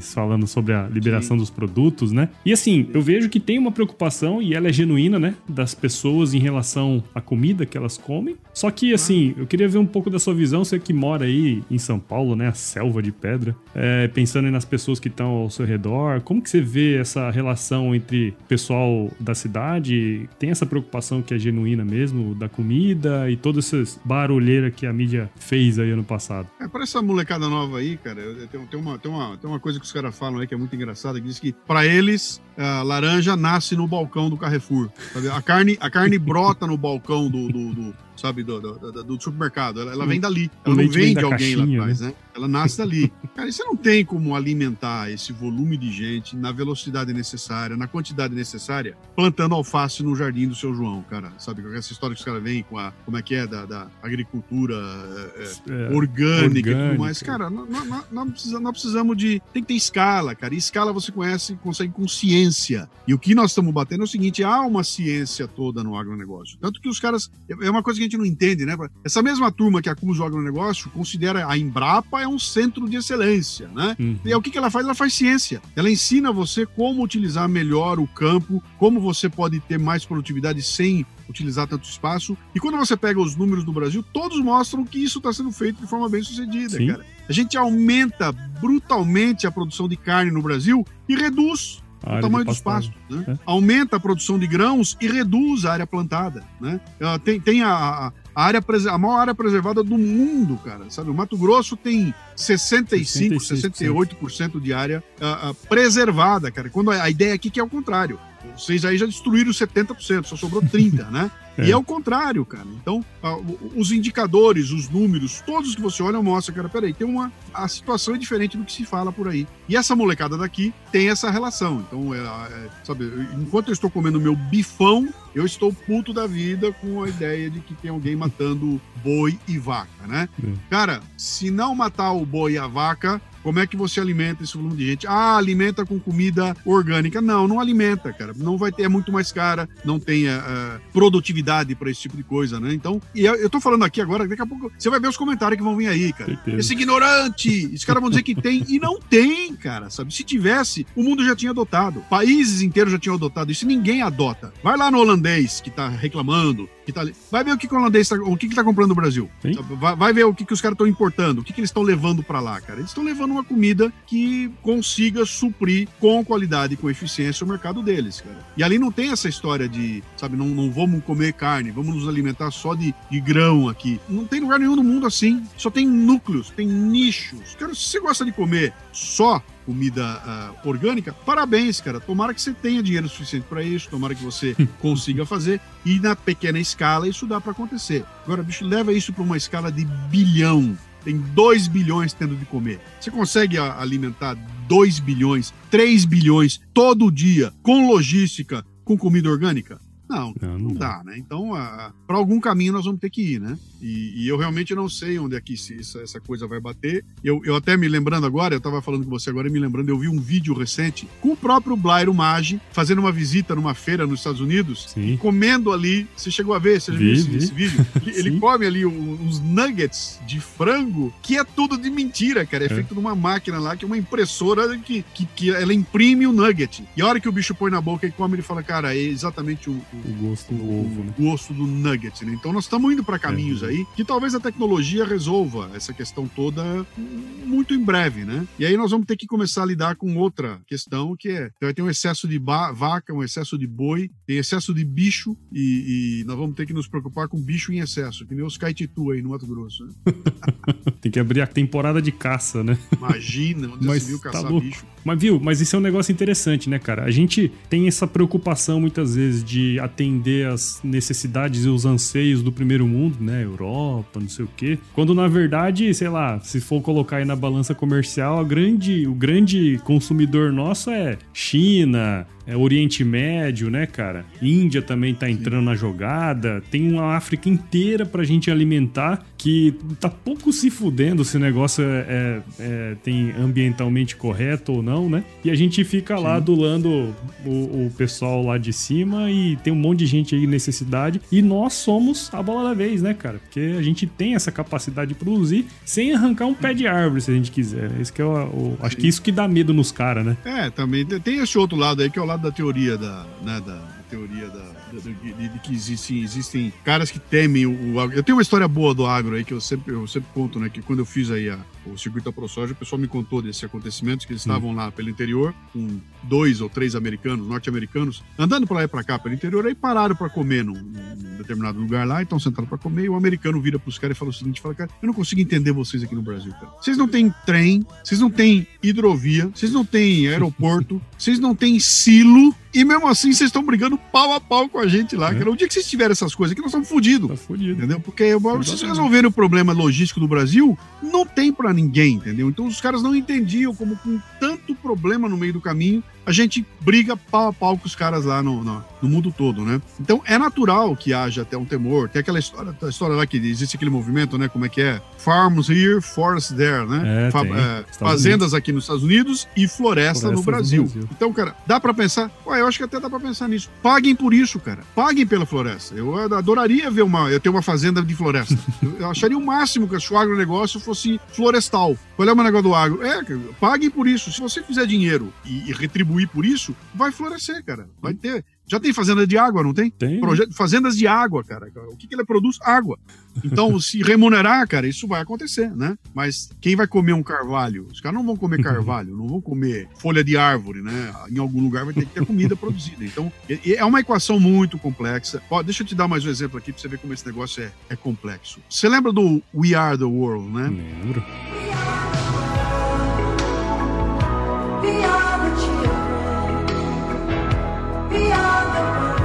falando sobre a liberação Sim. dos produtos, né? E assim, eu vejo que tem uma preocupação, e ela é genuína, né? Das pessoas em relação à comida que elas comem. Só que, assim, eu queria ver um pouco da sua visão, você que mora aí em São Paulo, né? A selva de pedra. É, pensando aí nas pessoas que estão ao seu redor, como que você vê essa relação entre o pessoal da cidade? Tem essa preocupação que é genuína mesmo, da comida e todas essas barulheiras que a mídia fez aí ano passado? É, para essa molecada nova aí, cara, tem, tem, uma, tem, uma, tem uma coisa que os caras falam aí que é muito engraçada, que diz que para eles a laranja nasce no balcão do Carrefour. Sabe? A carne, a carne brota no balcão do, do, do sabe, do, do, do supermercado. Ela, ela, vem dali. Ela não vem de alguém lá atrás, né? né? Ela nasce dali. Cara, você não tem como alimentar esse volume de gente na velocidade necessária, na quantidade necessária, plantando alface no jardim do seu João, cara. Sabe, com essa história que os caras vêm com a, como é que é, da, da agricultura é, é, orgânica, e tudo mais. Cara, nós, nós, nós, precisamos, nós precisamos de. Tem que ter escala, cara. E escala você conhece, consegue com ciência. E o que nós estamos batendo é o seguinte: há uma ciência toda no agronegócio. Tanto que os caras. É uma coisa que a gente não entende, né? Essa mesma turma que acusa o agronegócio considera a Embrapa é um centro de excelência, né? Uhum. E o que, que ela faz? Ela faz ciência. Ela ensina você como utilizar melhor o campo, como você pode ter mais produtividade sem utilizar tanto espaço. E quando você pega os números do Brasil, todos mostram que isso está sendo feito de forma bem sucedida, Sim. cara. A gente aumenta brutalmente a produção de carne no Brasil e reduz o tamanho do espaço. Né? É. Aumenta a produção de grãos e reduz a área plantada. Né? Tem, tem a, a, área, a maior área preservada do mundo, cara. Sabe? O Mato Grosso tem 65, 68% de área uh, uh, preservada, cara. Quando a, a ideia aqui é que é o contrário. Vocês aí já destruíram 70%, só sobrou 30%, né? É. E é o contrário, cara. Então, os indicadores, os números, todos que você olha mostram, cara, peraí, tem uma. A situação é diferente do que se fala por aí. E essa molecada daqui tem essa relação. Então, é, é, sabe, enquanto eu estou comendo meu bifão, eu estou puto da vida com a ideia de que tem alguém matando boi e vaca, né? É. Cara, se não matar o boi e a vaca, como é que você alimenta esse volume de gente? Ah, alimenta com comida orgânica. Não, não alimenta, cara. Não vai ter, é muito mais cara, não tem uh, produtividade para esse tipo de coisa, né? Então, e eu, eu tô falando aqui agora, daqui a pouco você vai ver os comentários que vão vir aí, cara. Esse ignorante! Os caras vão dizer que tem, e não tem, cara, sabe? Se tivesse, o mundo já tinha adotado. Países inteiros já tinham adotado isso, ninguém adota. Vai lá no holandês que tá reclamando, que tá ali. Vai ver o que, que o holandês tá, o que, que tá comprando no Brasil. Vai, vai, ver o que, que os caras estão importando, o que, que eles estão levando para lá, cara. Eles estão levando uma comida que consiga suprir com qualidade e com eficiência o mercado deles, cara. E ali não tem essa história de, sabe, não, não vamos comer carne, vamos nos alimentar só de, de grão aqui. Não tem lugar nenhum no mundo assim. Só tem núcleos, tem nichos. Cara, se você gosta de comer só comida uh, orgânica, parabéns, cara. Tomara que você tenha dinheiro suficiente para isso, tomara que você consiga fazer. E na pequena escala isso dá para acontecer. Agora, bicho, leva isso para uma escala de bilhão. Tem 2 bilhões tendo de comer. Você consegue alimentar 2 bilhões, 3 bilhões todo dia com logística, com comida orgânica? Não, não, não dá, né? Então, para algum caminho nós vamos ter que ir, né? E, e, eu realmente não sei onde é que essa, essa coisa vai bater. Eu, eu até me lembrando agora, eu estava falando com você agora e me lembrando, eu vi um vídeo recente com o próprio Blairo Maggi fazendo uma visita numa feira nos Estados Unidos, Sim. comendo ali. Você chegou a ver? Você já viu esse, esse, vídeo? Ele, ele, come ali uns nuggets de frango, que é tudo de mentira, cara. É, é. feito numa máquina lá, que é uma impressora que, que, que, ela imprime o nugget. E a hora que o bicho põe na boca e come, ele fala, cara, é exatamente o, o, o gosto do ovo, né? Gosto do nugget, né? Então nós estamos indo para caminhos é. Aí que talvez a tecnologia resolva essa questão toda muito em breve, né? E aí nós vamos ter que começar a lidar com outra questão que é vai ter um excesso de vaca, um excesso de boi, tem excesso de bicho e, e, nós vamos ter que nos preocupar com bicho em excesso, que nem os caetitu aí no Mato Grosso. Né? tem que abrir a temporada de caça, né? Imagina, onde Mas você viu tá caçar bicho. Mas viu, mas isso é um negócio interessante, né, cara? A gente tem essa preocupação muitas vezes de atender as necessidades e os anseios do primeiro mundo, né? Europa, não sei o quê. Quando na verdade, sei lá, se for colocar aí na balança comercial, a grande, o grande consumidor nosso é China, é, Oriente Médio, né, cara? Índia também tá entrando Sim. na jogada. Tem uma África inteira pra gente alimentar que tá pouco se fudendo se o negócio é, é, é tem ambientalmente correto ou não, né? E a gente fica Sim. lá adulando o, o, pessoal lá de cima e tem um monte de gente aí necessidade. E nós somos a bola da vez, né, cara? Porque a gente tem essa capacidade de produzir sem arrancar um pé de árvore, se a gente quiser. Esse que é o, o acho que isso que dá medo nos caras, né? É, também tem esse outro lado aí que é o lado da teoria da, né, da teoria da, de, de, que existem, existem caras que temem o, o, Eu tenho uma história boa do agro aí que eu sempre, eu sempre conto, né? Que quando eu fiz aí a, o circuito da ProSoja, o pessoal me contou desse acontecimento, que eles hum. estavam lá pelo interior, com dois ou três americanos, norte-americanos, andando para lá e para cá pelo interior, aí pararam para comer num, num, determinado lugar lá, então sentaram para comer, e o americano vira pros caras e fala o seguinte: fala, cara, eu não consigo entender vocês aqui no Brasil, cara. Vocês não têm trem, vocês não têm hidrovia, vocês não têm aeroporto, vocês não têm silo, e mesmo assim, vocês estão brigando pau a pau com a gente lá. É. Cara. O dia que vocês tiverem essas coisas aqui, nós estamos fodidos. Tá fudido. Entendeu? Porque se vocês resolverem o problema logístico do Brasil, não tem para ninguém, entendeu? Então os caras não entendiam como com tanto problema no meio do caminho, a gente briga pau a pau com os caras lá no, no, no, mundo todo, né? Então é natural que haja até um temor. Tem aquela história, a história lá que existe aquele movimento, né? Como é que é? Farms here, forests there, né? É, Fa é, fazendas aqui nos Estados Unidos e floresta no Brasil. no Brasil. Então, cara, dá para pensar? Ué, eu acho que até dá para pensar nisso. Paguem por isso, cara. Paguem pela floresta. Eu adoraria ver uma, eu ter uma fazenda de floresta. eu acharia o máximo que o agronegócio fosse florestal. Qual é o negócio do agro? É, paguem por isso. Se você fizer dinheiro e, e retribuir contribuir por isso, vai florescer, cara. Vai ter. Já tem fazenda de água, não tem? Tem. Projeto, fazendas de água, cara. O que, que ele produz? Água. Então, se remunerar, cara, isso vai acontecer, né? Mas quem vai comer um carvalho? Os caras não vão comer carvalho, não vão comer folha de árvore, né? Em algum lugar vai ter que ter comida produzida. Então, é uma equação muito complexa. Ó, deixa eu te dar mais um exemplo aqui pra você ver como esse negócio é, é complexo. Você lembra do We Are the World, né? Lembro. Foi ó,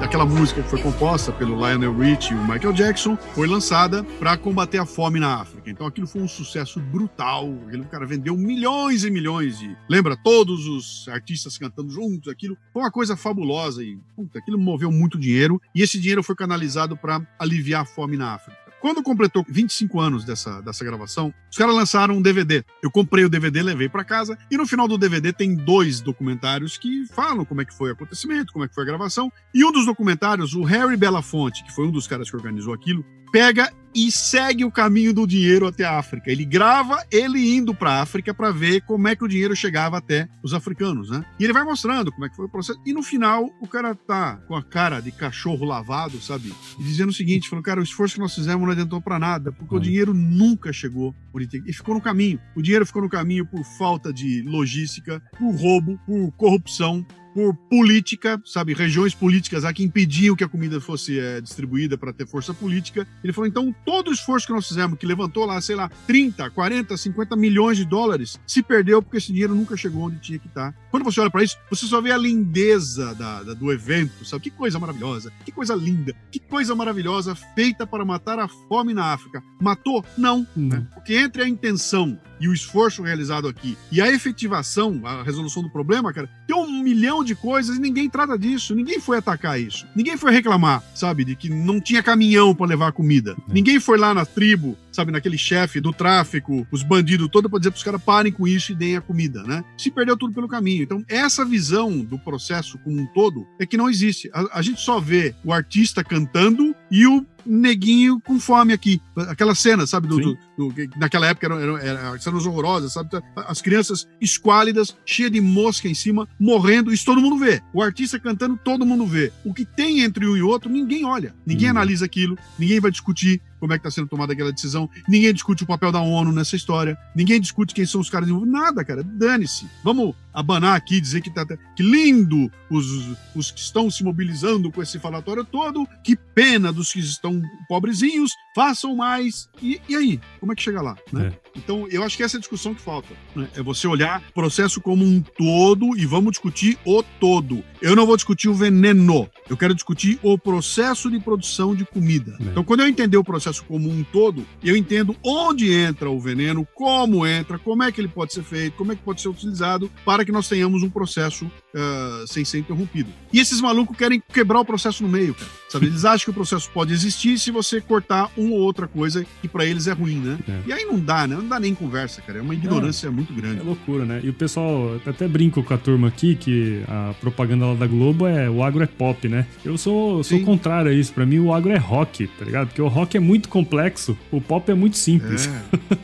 aquela música que foi composta pelo Lionel Richie e o Michael Jackson, foi lançada para combater a fome na África. Então aquilo foi um sucesso brutal. Aquele cara vendeu milhões e milhões de. Lembra? Todos os artistas cantando juntos, aquilo foi uma coisa fabulosa e puta, aquilo moveu muito dinheiro e esse dinheiro foi canalizado para aliviar a fome na África. Quando completou 25 anos dessa, dessa gravação, os caras lançaram um DVD. Eu comprei o DVD, levei para casa, e no final do DVD tem dois documentários que falam como é que foi o acontecimento, como é que foi a gravação. E um dos documentários, o Harry Belafonte, que foi um dos caras que organizou aquilo, pega e segue o caminho do dinheiro até a África. Ele grava ele indo para a África para ver como é que o dinheiro chegava até os africanos, né? E ele vai mostrando como é que foi o processo. E no final, o cara tá com a cara de cachorro lavado, sabe? E dizendo o seguinte, falou, cara, o esforço que nós fizemos não adiantou para nada, porque o dinheiro nunca chegou e ficou no caminho. O dinheiro ficou no caminho por falta de logística, por roubo, por corrupção, por política, sabe, regiões políticas aqui impediam que a comida fosse é, distribuída para ter força política. Ele falou: então, todo o esforço que nós fizemos, que levantou lá, sei lá, 30, 40, 50 milhões de dólares, se perdeu porque esse dinheiro nunca chegou onde tinha que estar. Quando você olha para isso, você só vê a lindeza da, da, do evento, sabe? Que coisa maravilhosa, que coisa linda, que coisa maravilhosa feita para matar a fome na África. Matou? Não. Né? Porque entre a intenção e o esforço realizado aqui e a efetivação, a resolução do problema, cara, tem um milhão de coisas e ninguém trata disso, ninguém foi atacar isso, ninguém foi reclamar, sabe, de que não tinha caminhão para levar comida, é. ninguém foi lá na tribo, sabe, naquele chefe do tráfico, os bandidos todos para dizer para os caras parem com isso e deem a comida, né? Se perdeu tudo pelo caminho. Então, essa visão do processo como um todo é que não existe. A, a gente só vê o artista cantando e o neguinho com fome aqui. Aquela cena, sabe? Do, do, do naquela época eram, eram, eram, cenas horrorosas, sabe? As crianças esquálidas, cheias de mosca em cima, morrendo. Isso todo mundo vê. O artista cantando, todo mundo vê. O que tem entre um e outro, ninguém olha. Ninguém hum. analisa aquilo, ninguém vai discutir como é que está sendo tomada aquela decisão. Ninguém discute o papel da ONU nessa história. Ninguém discute quem são os caras envolvidos. Nada, cara. Dane-se. Vamos abanar aqui, dizer que tá que lindo os, os que estão se mobilizando com esse falatório todo. Que pena dos que estão pobrezinhos. Façam mais. E, e aí? Como é que chega lá? Né? É. Então, eu acho que essa é a discussão que falta. Né? É você olhar o processo como um todo e vamos discutir o todo. Eu não vou discutir o veneno. Eu quero discutir o processo de produção de comida. É. Então, quando eu entender o processo como um todo, eu entendo onde entra o veneno, como entra, como é que ele pode ser feito, como é que pode ser utilizado para que nós tenhamos um processo uh, sem ser interrompido. E esses malucos querem quebrar o processo no meio, cara. Sabe? Eles acham que o processo pode existir se você cortar uma ou outra coisa que para eles é ruim, né? É. E aí não dá, né? Não dá nem conversa, cara. É uma ignorância muito grande. É loucura, né? E o pessoal até brinca com a turma aqui que a propaganda lá da Globo é o agro é pop, né? Eu sou, sou contrário a isso. Para mim o agro é rock, tá ligado? Porque o rock é muito complexo, o pop é muito simples. É.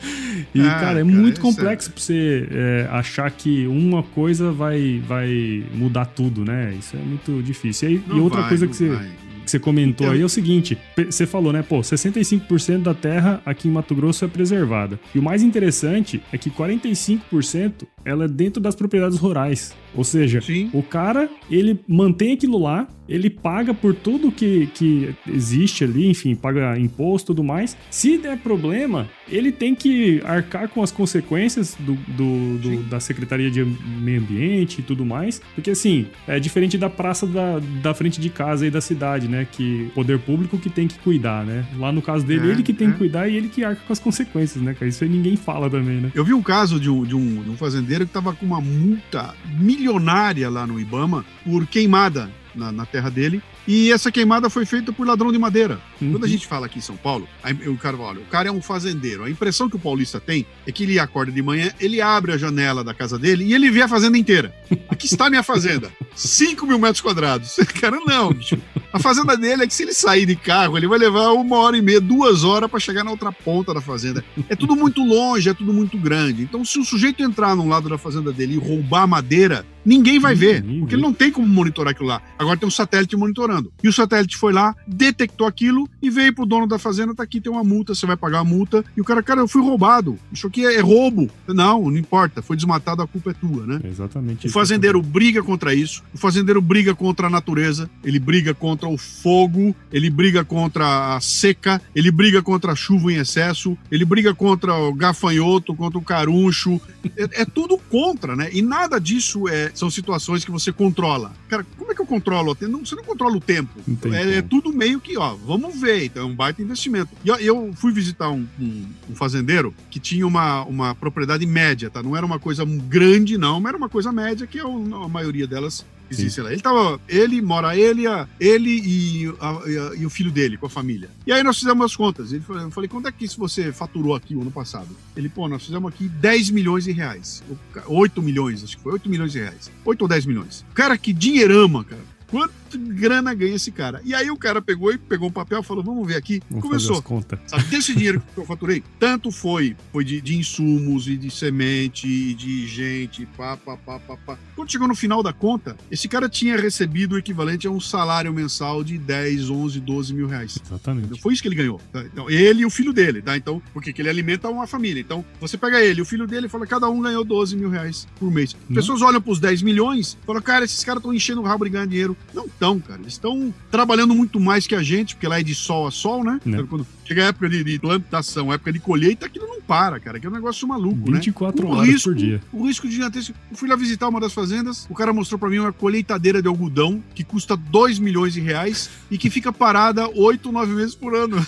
e, ah, cara, é cara, muito complexo é... pra você é, achar que uma coisa vai, vai mudar tudo, né? Isso é muito difícil. E, e outra vai, coisa que você. Vai que você comentou aí é o seguinte: você falou, né? Pô, 65% da terra aqui em Mato Grosso é preservada. E o mais interessante é que 45% ela é dentro das propriedades rurais. Ou seja, Sim. o cara, ele mantém aquilo lá, ele paga por tudo que, que existe ali, enfim, paga imposto e tudo mais. Se der problema, ele tem que arcar com as consequências do, do, do da Secretaria de Meio Ambiente e tudo mais. Porque, assim, é diferente da praça da, da frente de casa e da cidade, né? Que poder público que tem que cuidar, né? Lá no caso dele, é, ele que tem é. que cuidar e ele que arca com as consequências, né, cara? Isso aí ninguém fala também, né? Eu vi um caso de um, de um, de um fazendeiro que tava com uma multa milionária lá no Ibama por queimada na, na terra dele e essa queimada foi feita por ladrão de madeira. Uhum. Quando a gente fala aqui em São Paulo, aí, o cara olha, o cara é um fazendeiro. A impressão que o paulista tem é que ele acorda de manhã, ele abre a janela da casa dele e ele vê a fazenda inteira. Aqui está a minha fazenda. 5 mil metros quadrados. Cara, não, bicho. A fazenda dele é que se ele sair de carro, ele vai levar uma hora e meia, duas horas para chegar na outra ponta da fazenda. É tudo muito longe, é tudo muito grande. Então, se o sujeito entrar num lado da fazenda dele e roubar madeira, ninguém vai ver, porque ele não tem como monitorar aquilo lá. Agora tem um satélite monitorando. E o satélite foi lá, detectou aquilo e veio pro dono da fazenda, tá aqui, tem uma multa, você vai pagar a multa. E o cara, cara, eu fui roubado. Isso aqui é, é roubo. Não, não importa, foi desmatado, a culpa é tua, né? exatamente. O fazendeiro briga contra isso, o fazendeiro briga contra a natureza, ele briga contra o fogo, ele briga contra a seca, ele briga contra a chuva em excesso, ele briga contra o gafanhoto, contra o caruncho. É, é tudo contra, né? E nada disso é, são situações que você controla. Cara, como é que eu controlo? Você não controla o tempo. É, é, tudo meio que, ó, vamos ver. Então é um baita investimento. E eu fui visitar um, um, um, fazendeiro que tinha uma, uma propriedade média, tá? Não era uma coisa grande, não, mas era uma coisa média, que é a maioria delas Existe lá. Ele tava. Ele, mora ele, a, ele e, a, e, a, e, o filho dele, com a família. E aí nós fizemos as contas. Ele, eu falei, quanto é que você faturou aqui o ano passado? Ele, pô, nós fizemos aqui 10 milhões de reais. 8 milhões, acho que foi 8 milhões de reais. 8 ou 10 milhões. Cara, que dinheirama, cara. Quanto grana ganha esse cara? E aí o cara pegou e pegou um papel e falou: vamos ver aqui. Vamos Começou. Sabe, desse dinheiro que eu faturei, tanto foi, foi de, de insumos e de semente e de gente, pá, pá, pá, pá, pá. Quando chegou no final da conta, esse cara tinha recebido o equivalente a um salário mensal de 10, 11, 12 mil reais. Exatamente. Foi isso que ele ganhou. Tá? Então, ele e o filho dele, tá? Então, porque ele alimenta uma família. Então, você pega ele, o filho dele, e fala: cada um ganhou 12 mil reais por mês. As pessoas olham pros 10 milhões e falam: cara, esses caras estão enchendo o rabo de ganhar dinheiro. Não estão, cara. Eles estão trabalhando muito mais que a gente, porque lá é de sol a sol, né? né? Quando chega a época de, de, plantação, época de colheita, aquilo não para, cara. Que é um negócio maluco, 24 né? horas risco, por dia. O risco de gigantesco. Eu fui lá visitar uma das fazendas, o cara mostrou para mim uma colheitadeira de algodão que custa 2 milhões de reais e que fica parada 8, 9 meses por ano.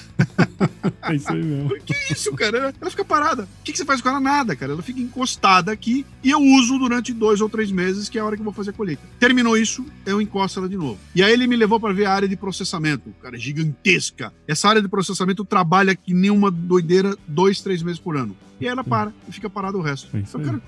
é isso aí mesmo. Que isso, cara? Ela fica parada. O que, que você faz com ela? Nada, cara. Ela fica encostada aqui e eu uso durante dois ou três meses, que é a hora que eu vou fazer a colheita. Terminou isso, eu encosto ela de novo. E aí ele me levou para ver a área de processamento, cara, gigantesca. Essa área de processamento trabalha que nem uma doideira dois, três meses por ano. E aí ela para e fica parada o resto. É então, cara,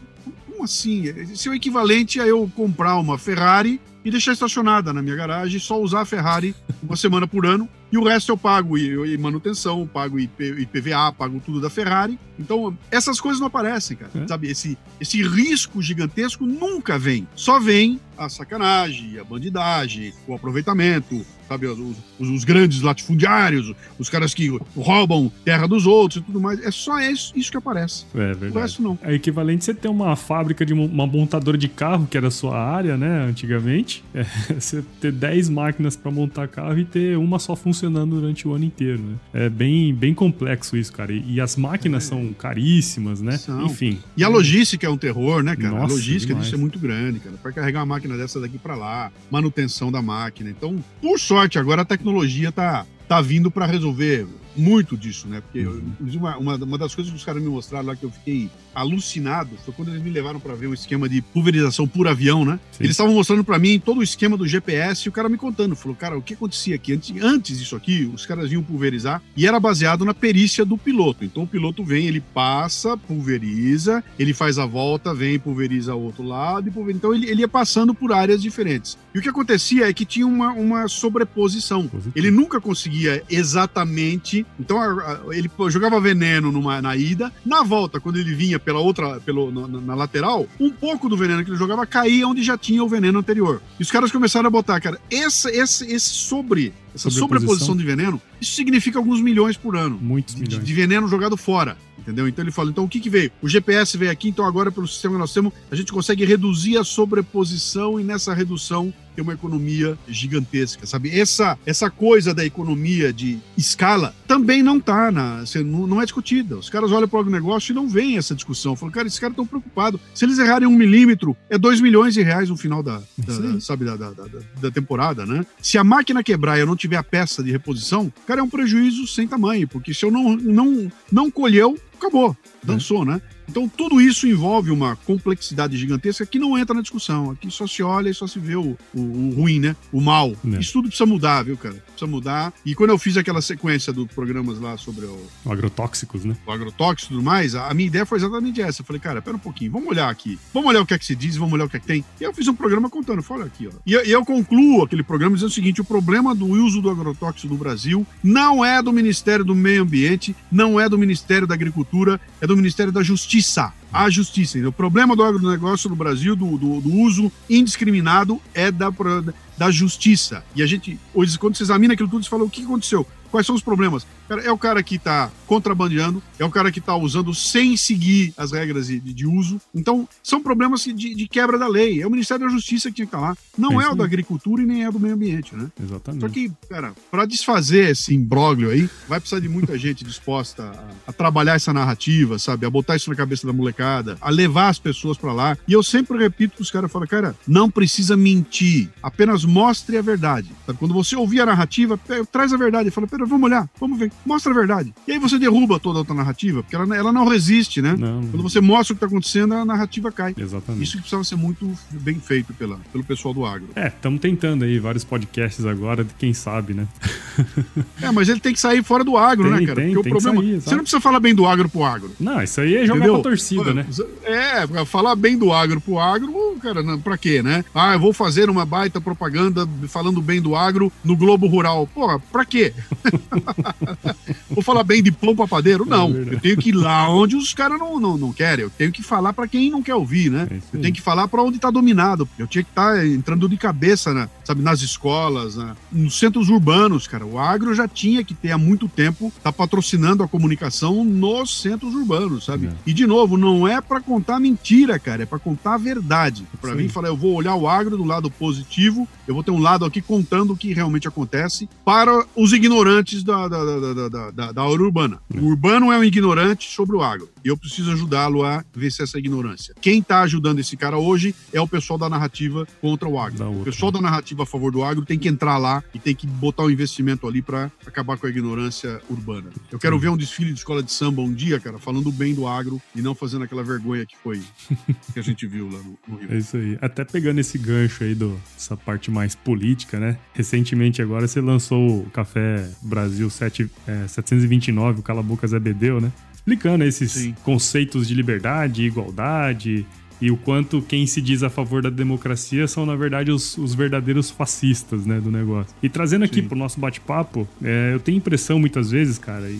como assim? Isso é o equivalente a eu comprar uma Ferrari e deixar estacionada na minha garagem, só usar a Ferrari uma semana por ano e o resto eu pago e, e manutenção, pago IP, IPVA, pago tudo da Ferrari. Então, essas coisas não aparecem, cara. É. Sabe? Esse, esse risco gigantesco nunca vem. Só vem a sacanagem, a bandidagem, o aproveitamento, sabe? Os, os, grandes latifundiários, os caras que roubam terra dos outros e tudo mais. É só isso, isso que aparece. É verdade. O resto não. É equivalente você ter uma fábrica de uma montadora de carro, que era a sua área, né, antigamente. É, você ter 10 máquinas para montar carro e ter uma só funcionando durante o ano inteiro, né? É bem, bem complexo isso, cara. E, e as máquinas é. são caríssimas, né? São. Enfim. E a logística é um terror, né, cara? Nossa, a logística disso é muito grande, cara. Para carregar uma máquina dessa daqui para lá, manutenção da máquina. Então, por sorte, agora a tecnologia tá, tá vindo para resolver muito disso, né? Porque uhum. uma, uma, uma, das coisas que os caras me mostraram lá que eu fiquei alucinado foi quando eles me levaram para ver um esquema de pulverização por avião, né? Sim. Eles estavam mostrando para mim todo o esquema do GPS e o cara me contando. Falou, cara, o que acontecia aqui? Antes, antes disso aqui, os caras vinham pulverizar e era baseado na perícia do piloto. Então o piloto vem, ele passa, pulveriza, ele faz a volta, vem, pulveriza o outro lado e pulveriza. Então ele, ele ia passando por áreas diferentes. E o que acontecia é que tinha uma, uma sobreposição. Positivo. Ele nunca conseguia exatamente então a, a, ele jogava veneno numa, na ida, na volta, quando ele vinha pela outra, pelo, na, na, lateral, um pouco do veneno que ele jogava caía onde já tinha o veneno anterior. E os caras começaram a botar, cara, esse, esse, esse sobre, essa sobreposição de veneno, isso significa alguns milhões por ano. Muitos milhões. De, de veneno jogado fora entendeu? Então ele fala, então o que que veio? O GPS veio aqui, então agora pelo sistema que nós temos, a gente consegue reduzir a sobreposição e nessa redução tem uma economia gigantesca, sabe? Essa, essa coisa da economia de escala também não tá na, não, não é discutida. Os caras olham para o negócio e não veem essa discussão. Falam, cara, esses caras estão preocupados. Se eles errarem um milímetro, é dois milhões de reais no final da, da sabe, da, da, da, da, temporada, né? Se a máquina quebrar e eu não tiver a peça de reposição, cara, é um prejuízo sem tamanho, porque se eu não, não, não colheu, acabou, dançou, né? Então, tudo isso envolve uma complexidade gigantesca que não entra na discussão. Aqui só se olha e só se vê o, o, o ruim, né? O mal. É. Isso tudo precisa mudar, viu, cara? Precisa mudar. E quando eu fiz aquela sequência dos programas lá sobre o... o agrotóxicos, né? O agrotóxico e tudo mais, a, minha ideia foi exatamente essa. Eu falei, cara, pera um pouquinho, vamos olhar aqui. Vamos olhar o que é que se diz, vamos olhar o que é que tem. E eu fiz um programa contando, olha aqui, ó. E, e eu concluo aquele programa dizendo o seguinte, o problema do uso do agrotóxico no Brasil não é do Ministério do Meio Ambiente, não é do Ministério da Agricultura, é do Ministério da Justiça à justiça. O problema do agronegócio no Brasil, do, do, do uso indiscriminado, é da, da justiça. E a gente, hoje, quando você examina aquilo tudo, você fala: o que aconteceu? Quais são os problemas? Cara, é o cara que está contrabandeando, é o cara que está usando sem seguir as regras de, de uso. Então, são problemas de, de, quebra da lei. É o Ministério da Justiça que tinha que estar lá. Não é, é o da agricultura e nem é do meio ambiente, né? Exatamente. Só que, cara, para desfazer esse imbróglio aí, vai precisar de muita gente disposta a, a, trabalhar essa narrativa, sabe? A botar isso na cabeça da molecada, a levar as pessoas para lá. E eu sempre repito que os caras falam, cara, não precisa mentir, apenas mostre a verdade. Sabe? Quando você ouvir a narrativa, traz a verdade. Fala, vamos olhar, vamos ver, mostra a verdade. E aí você derruba toda a outra narrativa, porque ela, ela não resiste, né? Não, não. Quando você mostra o que está acontecendo, a narrativa cai. Exatamente. Isso precisava ser muito bem feito pela, pelo pessoal do agro. É, estamos tentando aí vários podcasts agora, quem sabe, né? é, mas ele tem que sair fora do agro, né, tem, né, cara? Tem, porque tem o problema. Sair, você não precisa falar bem do agro pro agro. Não, isso aí é jogar Entendeu? pra torcida, né? É, falar bem do agro pro agro, cara, pra quê, né? Ah, eu vou fazer uma baita propaganda falando bem do agro no Globo Rural. Porra, pra quê? vou falar bem de pão papadeiro? Não. É eu tenho que ir lá onde os caras não, não, não querem. Eu tenho que falar para quem não quer ouvir, né? É eu tenho que falar para onde tá dominado. Eu tinha que estar tá entrando de cabeça, né? sabe, nas escolas, né? nos centros urbanos, cara. O agro já tinha que ter há muito tempo, tá patrocinando a comunicação nos centros urbanos, sabe? É. E de novo, não é para contar mentira, cara, é para contar a verdade. Para mim falar, eu vou olhar o agro do lado positivo, eu vou ter um lado aqui contando o que realmente acontece para os ignorantes da, da, da, da, da, da área urbana. O urbano é um ignorante sobre o agro. E eu preciso ajudá-lo a vencer essa ignorância. Quem está ajudando esse cara hoje é o pessoal da narrativa contra o agro. O pessoal da narrativa a favor do agro tem que entrar lá e tem que botar o um investimento ali para acabar com a ignorância urbana. Eu quero Sim. ver um desfile de escola de samba um dia, cara, falando bem do agro e não fazendo aquela vergonha que foi que a gente viu lá no, no Rio. É isso aí. Até pegando esse gancho aí dessa parte mais política, né? Recentemente agora você lançou o Café Brasil 7, é, 729, o Cala Boca Zé Bedeu, né? explicando esses Sim. Conceitos de liberdade, igualdade, e o quanto quem se diz a favor da democracia são, na verdade, os, os verdadeiros fascistas, né, do negócio. E trazendo aqui Sim. pro nosso bate-papo, é, eu tenho impressão muitas vezes, cara, e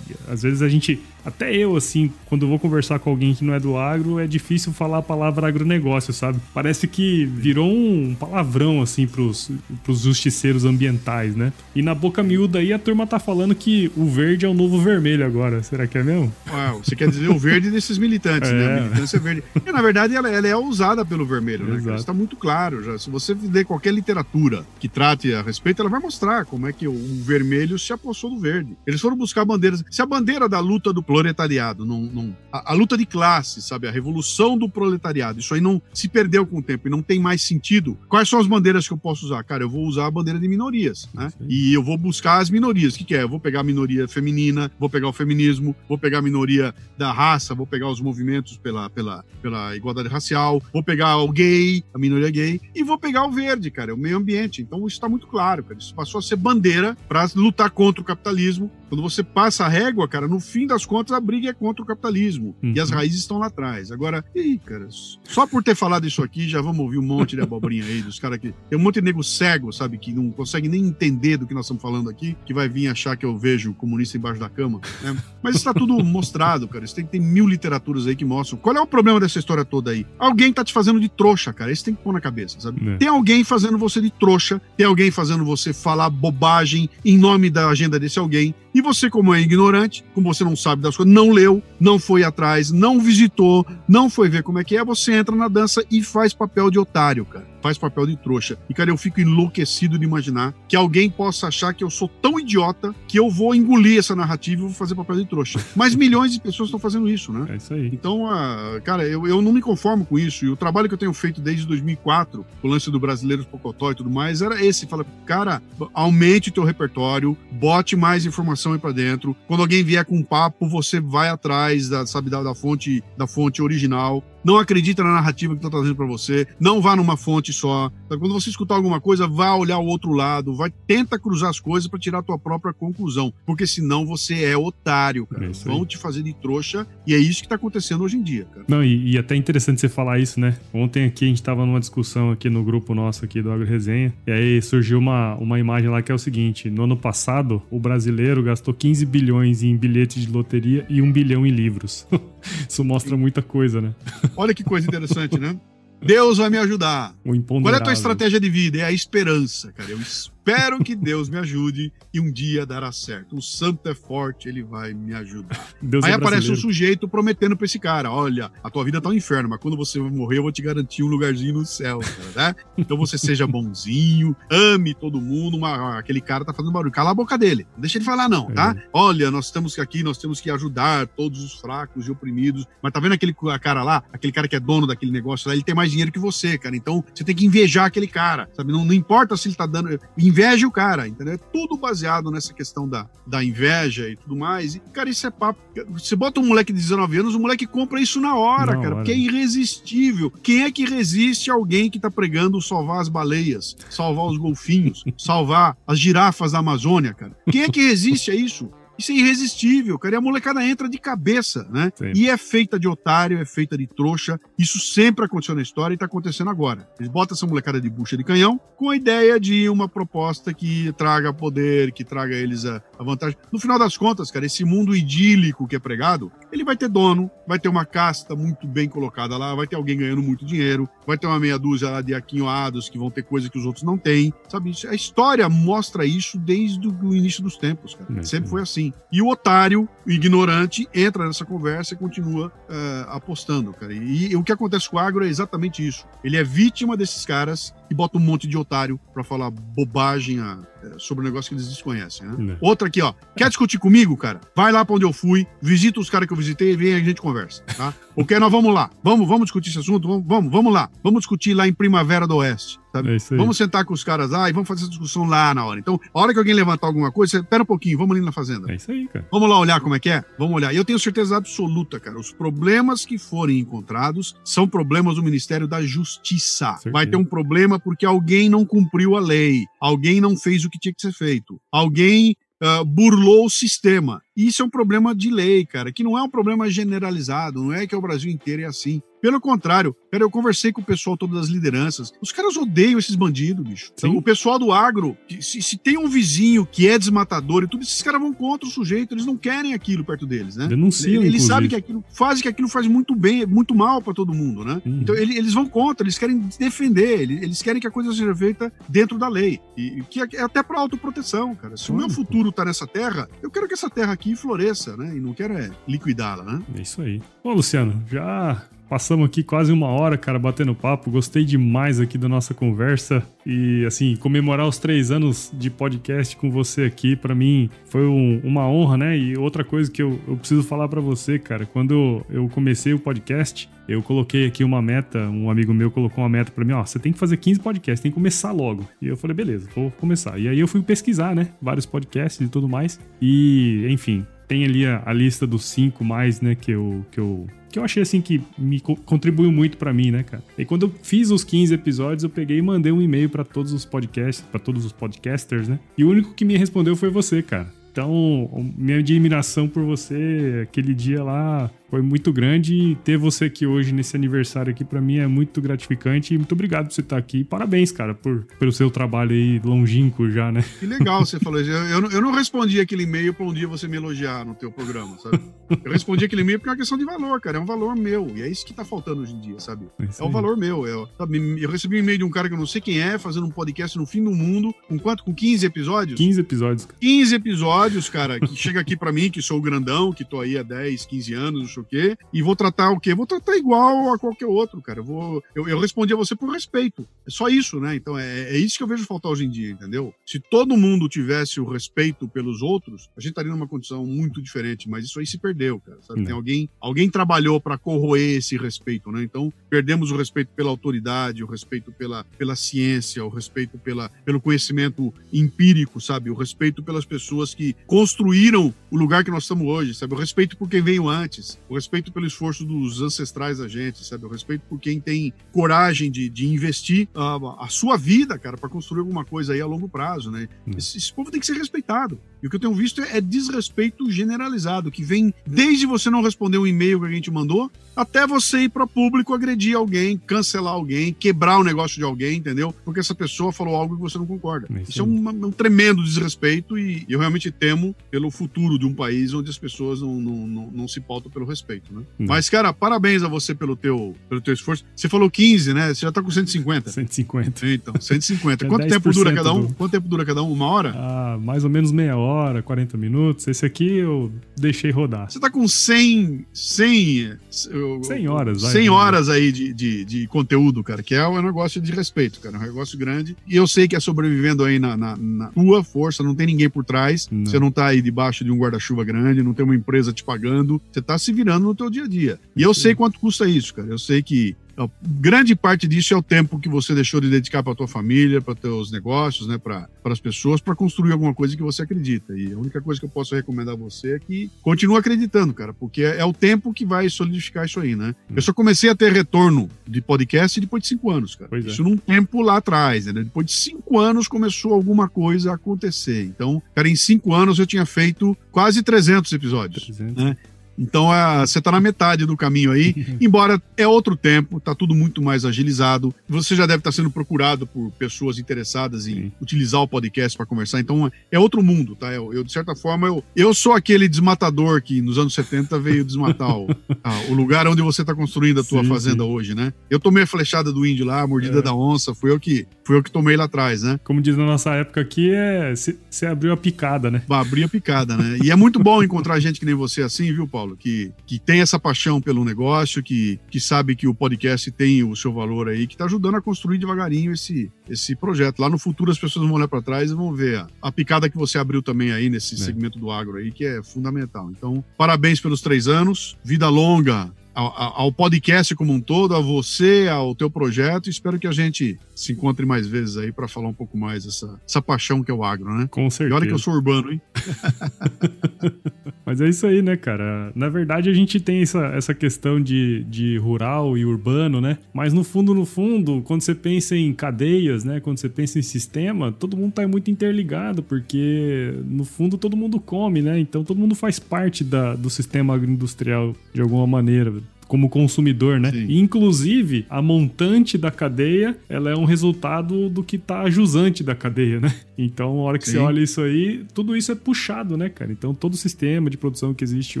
às vezes a gente até eu, assim, quando vou conversar com alguém que não é do agro, é difícil falar a palavra agronegócio, sabe? Parece que virou um palavrão, assim, pros, pros justiceiros ambientais, né? E na boca miúda aí a turma tá falando que o verde é o novo vermelho agora. Será que é mesmo? Uau, você quer dizer o verde desses militantes, né? é. né? A militância verde. E, na verdade, ela, ela é usada pelo vermelho, né? Exato. Isso tá muito claro já. Se você ler qualquer literatura que trate a respeito, ela vai mostrar como é que o, o vermelho se apossou do verde. Eles foram buscar bandeiras. Se a bandeira da luta do proletariado, não, não a, a, luta de classe, sabe? A revolução do proletariado. Isso aí não se perdeu com o tempo e não tem mais sentido. Quais são as bandeiras que eu posso usar? Cara, eu vou usar a bandeira de minorias, né? E eu vou buscar as minorias. O que, que é? Eu vou pegar a minoria feminina, vou pegar o feminismo, vou pegar a minoria da raça, vou pegar os movimentos pela, pela, pela igualdade racial, vou pegar o gay, a minoria gay, e vou pegar o verde, cara, o meio ambiente. Então isso está muito claro, cara. Isso passou a ser bandeira para lutar contra o capitalismo. Quando você passa a régua, cara, no fim das contas, a briga é contra o capitalismo. Uhum. E as raízes estão lá atrás. Agora, ih, cara, só por ter falado isso aqui, já vamos ouvir um monte de abobrinha aí dos caras que. Tem um monte de nego cego, sabe, que não consegue nem entender do que nós estamos falando aqui, que vai vir achar que eu vejo comunista embaixo da cama. Né? Mas está tudo mostrado, cara. Isso tem, tem mil literaturas aí que mostram. Qual é o problema dessa história toda aí? Alguém tá te fazendo de trouxa, cara. Isso tem que pôr na cabeça, sabe? É. Tem alguém fazendo você de trouxa, tem alguém fazendo você falar bobagem em nome da agenda desse alguém. E você, como é ignorante, como você não sabe das coisas, não leu, não foi atrás, não visitou, não foi ver como é que é, você entra na dança e faz papel de otário, cara faz papel de trouxa. E, cara, eu fico enlouquecido de imaginar que alguém possa achar que eu sou tão idiota que eu vou engolir essa narrativa e vou fazer papel de trouxa. Mas milhões de pessoas estão fazendo isso, né? É isso aí. Então, uh, cara, eu, eu não me conformo com isso. E o trabalho que eu tenho feito desde 2004, o lance do Brasileiros Pocotó e tudo mais, era esse. Fala, cara, aumente o teu repertório, bote mais informação aí pra dentro. Quando alguém vier com um papo, você vai atrás da, sabe, da, da fonte, da fonte original não acredita na narrativa que estão trazendo para você, não vá numa fonte só. Quando você escutar alguma coisa, vá olhar o outro lado, vai tenta cruzar as coisas para tirar a tua própria conclusão, porque senão você é otário, cara. É Vão te fazer de trouxa e é isso que está acontecendo hoje em dia, cara. Não, e, e, até interessante você falar isso, né? Ontem aqui a gente estava numa discussão aqui no grupo nosso aqui do Agro Resenha, e aí surgiu uma, uma imagem lá que é o seguinte, no ano passado, o brasileiro gastou 15 bilhões em bilhetes de loteria e 1 bilhão em livros. isso mostra muita coisa, né? Olha que coisa interessante, né? Deus vai me ajudar. Qual é a tua estratégia de vida? É a esperança, cara. Eu espero espero que Deus me ajude e um dia dará certo. O santo é forte, ele vai me ajudar. Deus Aí é aparece um sujeito prometendo pra esse cara: olha, a tua vida tá um inferno, mas quando você morrer, eu vou te garantir um lugarzinho no céu, cara, né? Então você seja bonzinho, ame todo mundo. Uma, aquele cara tá fazendo barulho. Cala a boca dele. Não deixa ele falar, não, tá? É. Olha, nós estamos aqui, nós temos que ajudar todos os fracos e oprimidos. Mas tá vendo aquele cara lá, aquele cara que é dono daquele negócio lá, ele tem mais dinheiro que você, cara. Então você tem que invejar aquele cara, sabe? Não, não importa se ele tá dando. Inveja o cara, entendeu? É tudo baseado nessa questão da, da inveja e tudo mais. E, cara, isso é papo. Você bota um moleque de 19 anos, o moleque compra isso na hora, na cara, hora. porque é irresistível. Quem é que resiste a alguém que tá pregando salvar as baleias, salvar os golfinhos, salvar as girafas da Amazônia, cara? Quem é que resiste a isso? Isso é irresistível, cara. E a molecada entra de cabeça, né? Sim. E é feita de otário, é feita de trouxa. Isso sempre aconteceu na história e tá acontecendo agora. Eles botam essa molecada de bucha de canhão com a ideia de uma proposta que traga poder, que traga eles a, a vantagem. No final das contas, cara, esse mundo idílico que é pregado, ele vai ter dono, vai ter uma casta muito bem colocada lá, vai ter alguém ganhando muito dinheiro, vai ter uma meia dúzia lá de aquinhoados que vão ter coisa que os outros não têm, sabe? A história mostra isso desde o início dos tempos, cara. Sempre foi assim. E o otário, o ignorante, entra nessa conversa e continua uh, apostando, cara. E, e, o que acontece com o agro é exatamente isso. Ele é vítima desses caras e bota um monte de otário para falar bobagem a, é, sobre um negócio que eles desconhecem, né? É. Outra aqui, ó. Quer discutir comigo, cara? Vai lá pra onde eu fui, visita os caras que eu visitei e vem a gente conversa, tá? Porque nós vamos lá. Vamos, vamos discutir esse assunto? Vamos, vamos, vamos lá. Vamos discutir lá em Primavera do Oeste. Sabe? É vamos sentar com os caras lá e vamos fazer essa discussão lá na hora. Então, a hora que alguém levantar alguma coisa, você, pera um pouquinho, vamos ali na fazenda. É isso aí, cara. Vamos lá olhar como é que é? Vamos olhar. E eu tenho certeza absoluta, cara, os problemas que forem encontrados são problemas do Ministério da Justiça. Vai ter um problema porque alguém não cumpriu a lei, alguém não fez o que tinha que ser feito, alguém uh, burlou o sistema. Isso é um problema de lei, cara, que não é um problema generalizado, não é que o Brasil inteiro é assim. Pelo contrário, cara, eu conversei com o pessoal, todas as lideranças. Os caras odeiam esses bandidos, bicho. Então, o pessoal do agro, se, se, tem um vizinho que é desmatador e tudo, esses caras vão contra o sujeito, eles não querem aquilo perto deles, né? Denunciam. Eles sabem que aquilo faz que aquilo faz muito bem, muito mal para todo mundo, né? Uhum. Então ele, eles vão contra, eles querem defender, eles, eles, querem que a coisa seja feita dentro da lei. E que é, até para autoproteção, cara. Se o meu futuro tá nessa terra, eu quero que essa terra aqui floresça, né? E não quero é liquidá-la, né? É isso aí. Ô, Luciano, já Passamos aqui quase uma hora, cara, batendo papo. Gostei demais aqui da nossa conversa. E, assim, comemorar os três anos de podcast com você aqui, para mim, foi um, uma honra, né? E outra coisa que eu, eu preciso falar para você, cara, quando eu comecei o podcast, eu coloquei aqui uma meta, um amigo meu colocou uma meta para mim, ó, você tem que fazer 15 podcasts, tem que começar logo. E eu falei, beleza, vou começar. E aí eu fui pesquisar, né? Vários podcasts e tudo mais. E, enfim, tem ali a, a, lista dos cinco mais, né, que eu, que eu que eu achei assim que me co contribuiu muito para mim, né, cara? E quando eu fiz os 15 episódios, eu peguei e mandei um e-mail para todos os podcasts, para todos os podcasters, né? E o único que me respondeu foi você, cara. Então, minha admiração por você, aquele dia lá, foi muito grande e ter você aqui hoje nesse aniversário aqui para mim é muito gratificante e muito obrigado por você estar aqui. Parabéns, cara, por, pelo seu trabalho aí longínquo já, né? Que legal você falou isso. Eu, eu, eu não respondi aquele e-mail para um dia você me elogiar no teu programa, sabe? Eu respondi aquele e-mail porque é uma questão de valor, cara. É um valor meu. E é isso que tá faltando hoje em dia, sabe? É, é um valor meu. Eu, sabe? eu recebi um e-mail de um cara que eu não sei quem é, fazendo um podcast no fim do mundo. Com quanto? Com 15 episódios? 15 episódios. 15 episódios, cara, que chega aqui para mim, que sou o grandão, que tô aí há 10, 15 anos, sei o quê, e vou tratar o quê? Vou tratar igual a qualquer outro, cara. Eu, vou, eu, eu respondi a você por respeito. É só isso, né? Então é, é isso que eu vejo faltar hoje em dia, entendeu? Se todo mundo tivesse o respeito pelos outros, a gente estaria numa condição muito diferente, mas isso aí se perdeu, cara. Sabe? Tem alguém, alguém trabalhou para corroer esse respeito, né? Então perdemos o respeito pela autoridade, o respeito pela, pela ciência, o respeito pela, pelo conhecimento empírico, sabe? O respeito pelas pessoas que construíram o lugar que nós estamos hoje, sabe? O respeito por quem veio antes, o respeito pelo esforço dos ancestrais da gente, sabe? Eu respeito por quem tem coragem de, de investir a, a sua vida, cara, para construir alguma coisa aí a longo prazo, né? Hum. Esse, esse, povo tem que ser respeitado. E o que eu tenho visto é, é desrespeito generalizado, que vem desde você não responder um e-mail que a gente mandou, até você ir para público agredir alguém, cancelar alguém, quebrar o negócio de alguém, entendeu? Porque essa pessoa falou algo que você não concorda. Isso é um, um, tremendo desrespeito e eu realmente temo pelo futuro de um país onde as pessoas não, não, não, não se pautam pelo respeito respeito, né? Não. Mas, cara, parabéns a você pelo teu, pelo teu esforço. Você falou 15, né? Você já tá com 150. 150. Então, 150. Quanto tempo dura cada um? Do... Quanto tempo dura cada um? Uma hora? Ah, mais ou menos meia hora, 40 minutos. Esse aqui eu deixei rodar. Você tá com 100... 100... 100 horas. 100 horas aí de, de, de, conteúdo, cara, que é um negócio de respeito, cara. É um negócio grande. E eu sei que é sobrevivendo aí na, na, na tua força, não tem ninguém por trás. Não. Você não tá aí debaixo de um guarda-chuva grande, não tem uma empresa te pagando. Você tá se virando no teu dia a dia. E eu sei quanto custa isso, cara. Eu sei que grande parte disso é o tempo que você deixou de dedicar para tua família, para teus negócios, né, para as pessoas, para construir alguma coisa que você acredita. E a única coisa que eu posso recomendar a você é que continue acreditando, cara, porque é, é o tempo que vai solidificar isso aí, né? Hum. Eu só comecei a ter retorno de podcast depois de cinco anos, cara. Pois é. isso é. num tempo lá atrás, né? Depois de cinco anos começou alguma coisa a acontecer. Então, cara, em cinco anos eu tinha feito quase 300 episódios. 300. Né? Então é, você está na metade do caminho aí, embora é outro tempo, está tudo muito mais agilizado. Você já deve estar tá sendo procurado por pessoas interessadas em Sim. utilizar o podcast para conversar. Então é outro mundo, tá? Eu, eu, de certa forma, eu, eu sou aquele desmatador que nos anos 70 veio desmatar o, ah, o lugar onde você está construindo a tua sim, fazenda sim. hoje, né? Eu tomei a flechada do índio lá, a mordida é. da onça, fui eu que fui eu que tomei lá atrás, né? Como diz na nossa época aqui, é você abriu a picada, né? Abriu a picada, né? E é muito bom encontrar gente que nem você assim, viu, Paulo? Paulo, que, que tem essa paixão pelo negócio, que, que sabe que o podcast tem o seu valor aí, que está ajudando a construir devagarinho esse, esse projeto. Lá no futuro as pessoas vão olhar para trás e vão ver a, a, picada que você abriu também aí nesse é. segmento do agro aí, que é fundamental. Então, parabéns pelos três anos, vida longa ao, ao, podcast como um todo, a você, ao teu projeto. Espero que a gente se encontre mais vezes aí para falar um pouco mais dessa essa paixão que é o agro, né? Com certeza. E olha que eu sou urbano, hein? Mas é isso aí, né, cara? Na verdade, a gente tem essa, essa questão de, de rural e urbano, né? Mas no fundo, no fundo, quando você pensa em cadeias, né? Quando você pensa em sistema, todo mundo tá muito interligado, porque no fundo todo mundo come, né? Então todo mundo faz parte da, do sistema agroindustrial de alguma maneira como consumidor, né? Sim. Inclusive, a montante da cadeia, ela é um resultado do que tá a jusante da cadeia, né? Então, a hora que Sim. você olha isso aí, tudo isso é puxado, né, cara? Então, todo o sistema de produção que existe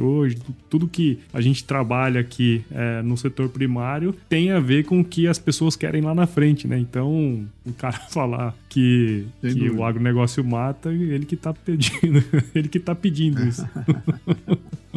hoje, tudo que a gente trabalha aqui é, no setor primário, tem a ver com o que as pessoas querem lá na frente, né? Então, o cara falar que, que o agronegócio mata, ele que tá pedindo, ele que tá pedindo isso.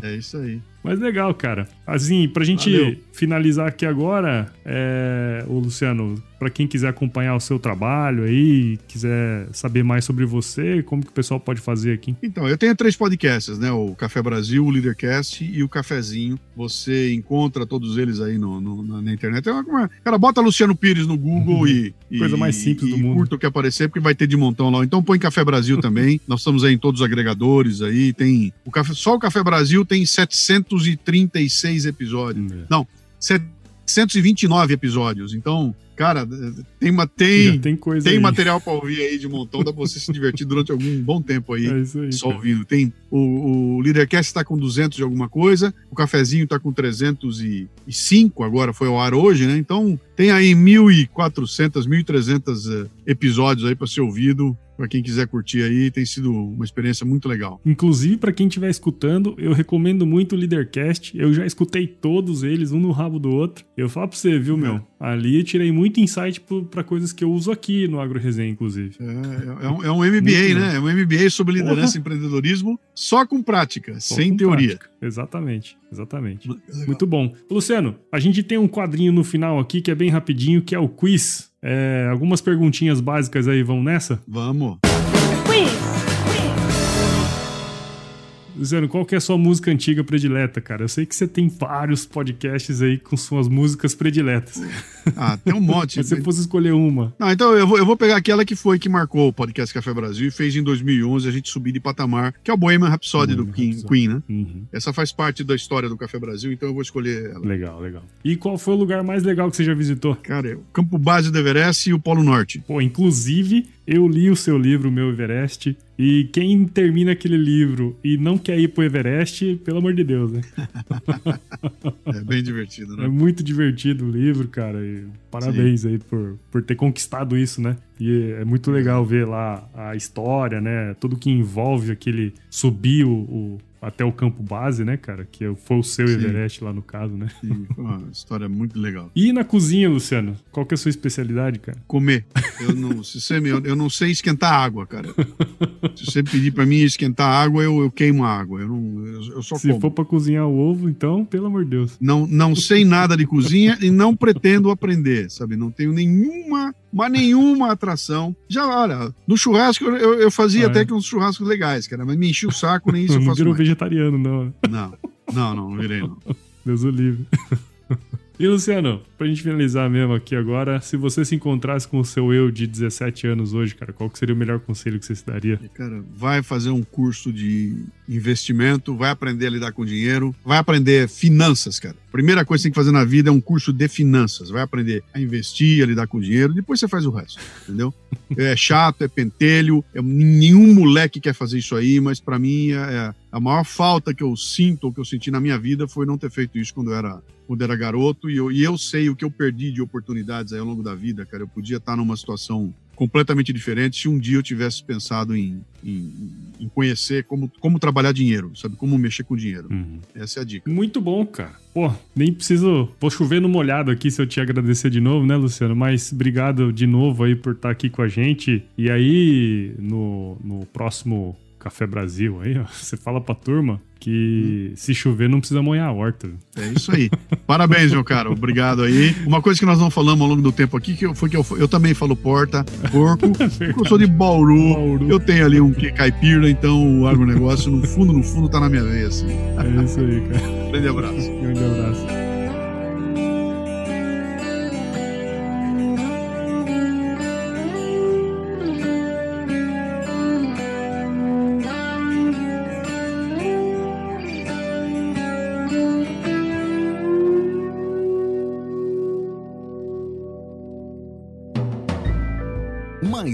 É isso aí. Mas legal, cara. Assim, pra gente Valeu. finalizar aqui agora, é... o Luciano, para quem quiser acompanhar o seu trabalho aí, quiser saber mais sobre você, como que o pessoal pode fazer aqui? Então, eu tenho três podcasts, né? O Café Brasil, o Leadercast e o Cafezinho. Você encontra todos eles aí no, no na internet. É uma, uma, cara, bota Luciano Pires no Google uhum. e, e. Coisa mais simples e, do mundo. Curta o que aparecer, porque vai ter de montão lá. Então põe Café Brasil também. Nós estamos aí em todos os agregadores aí. Tem. O café, só o Café Brasil tem 736 episódios. Uhum. Não, 736. 129 episódios. Então, cara, eh, tem, uma, tem, tem, coisa tem material para ouvir aí de montão. Dá pra você se divertir durante algum bom tempo aí, é aí só ouvindo. Tem o, o Leadercast está com 200 de alguma coisa, o Cafezinho está com 305 agora, foi ao ar hoje, né? Então, tem aí 1.400, 1.300 eh, episódios aí para ser ouvido para quem quiser curtir aí, tem sido uma experiência muito legal. Inclusive, para quem estiver escutando, eu recomendo muito o Leadercast. Eu já escutei todos eles, um no rabo do outro. Eu falo para você, viu, é. meu? Ali eu tirei muito insight para coisas que eu uso aqui no Agro Resenha, inclusive. É, é, um, é um MBA, muito né? É um MBA sobre liderança e empreendedorismo, só com prática, só sem com teoria. Prática. Exatamente, exatamente. Muito bom. Luciano, a gente tem um quadrinho no final aqui que é bem rapidinho, que é o quiz. É, algumas perguntinhas básicas aí vão nessa? Vamos. Luciano, qual que é a sua música antiga predileta, cara? Eu sei que você tem vários podcasts aí com suas músicas prediletas. Ah, tem um monte. Mas se você fosse escolher uma. Não, então eu vou, eu vou pegar aquela que foi que marcou o podcast Café Brasil e fez em 2011 a gente subir de patamar, que é o Bohemian Rhapsody do Queen, Queen né? Uhum. Essa faz parte da história do Café Brasil, então eu vou escolher ela. Legal, legal. E qual foi o lugar mais legal que você já visitou? Cara, é o Campo Base do Everest e o Polo Norte. Pô, inclusive, eu li o seu livro, Meu Everest, e quem termina aquele livro e não quer ir pro Everest, pelo amor de Deus, né? é bem divertido, né? É muito divertido o livro, cara. E parabéns Sim. aí por, por ter conquistado isso, né? E é muito legal ver lá a história, né? Tudo que envolve aquele subir o, o até o campo base, né, cara? Que foi o seu Sim. Everest lá no caso, né? Sim, foi uma história muito legal. E na cozinha, Luciano? Qual que é a sua especialidade, cara? Comer. Eu não, se você, eu, eu não sei esquentar água, cara. Se você pedir para mim esquentar água, eu, eu queimo a água. Eu, não, eu, eu só Se como. for para cozinhar o ovo, então, pelo amor de Deus. Não, não sei nada de cozinha e não pretendo aprender, sabe? Não tenho nenhuma mas nenhuma atração. Já, olha, no churrasco eu, eu fazia ah, até é. que uns churrascos legais, cara, mas me enchi o saco, nem isso eu faço. Não virou vegetariano, não. Não, não, não, não virei, não. Deus o livre. E Luciano, pra gente finalizar mesmo aqui agora, se você se encontrasse com o seu eu de 17 anos hoje, cara, qual seria o melhor conselho que você se daria? Cara, vai fazer um curso de investimento, vai aprender a lidar com dinheiro, vai aprender finanças, cara. Primeira coisa que você tem que fazer na vida é um curso de finanças. Vai aprender a investir, a lidar com dinheiro, depois você faz o resto, entendeu? É chato, é pentelho, é, nenhum moleque quer fazer isso aí, mas para mim é, é, a maior falta que eu sinto, ou que eu senti na minha vida, foi não ter feito isso quando eu era quando era garoto, e eu, e eu sei o que eu perdi de oportunidades ao longo da vida, cara. Eu podia estar numa situação completamente diferente se um dia eu tivesse pensado em, em, em conhecer como, como trabalhar dinheiro, sabe? Como mexer com dinheiro. Uhum. Essa é a dica. Muito bom, cara. Pô, nem preciso. Vou chover no molhado aqui se eu te agradecer de novo, né, Luciano? Mas obrigado de novo aí por estar aqui com a gente. E aí, no, no próximo Café Brasil aí, ó, você fala pra turma que hum. se chover não precisa molhar a horta. É isso aí. Parabéns, meu cara. Obrigado aí. Uma coisa que nós não falamos ao longo do tempo aqui que foi que eu, eu também falo porta, porco. É eu sou de Bauru, Bauru, Eu tenho ali um que caipira, então o agronegócio no fundo, no fundo tá na minha veia, assim. É isso aí, cara. Grande abraço. Grande abraço.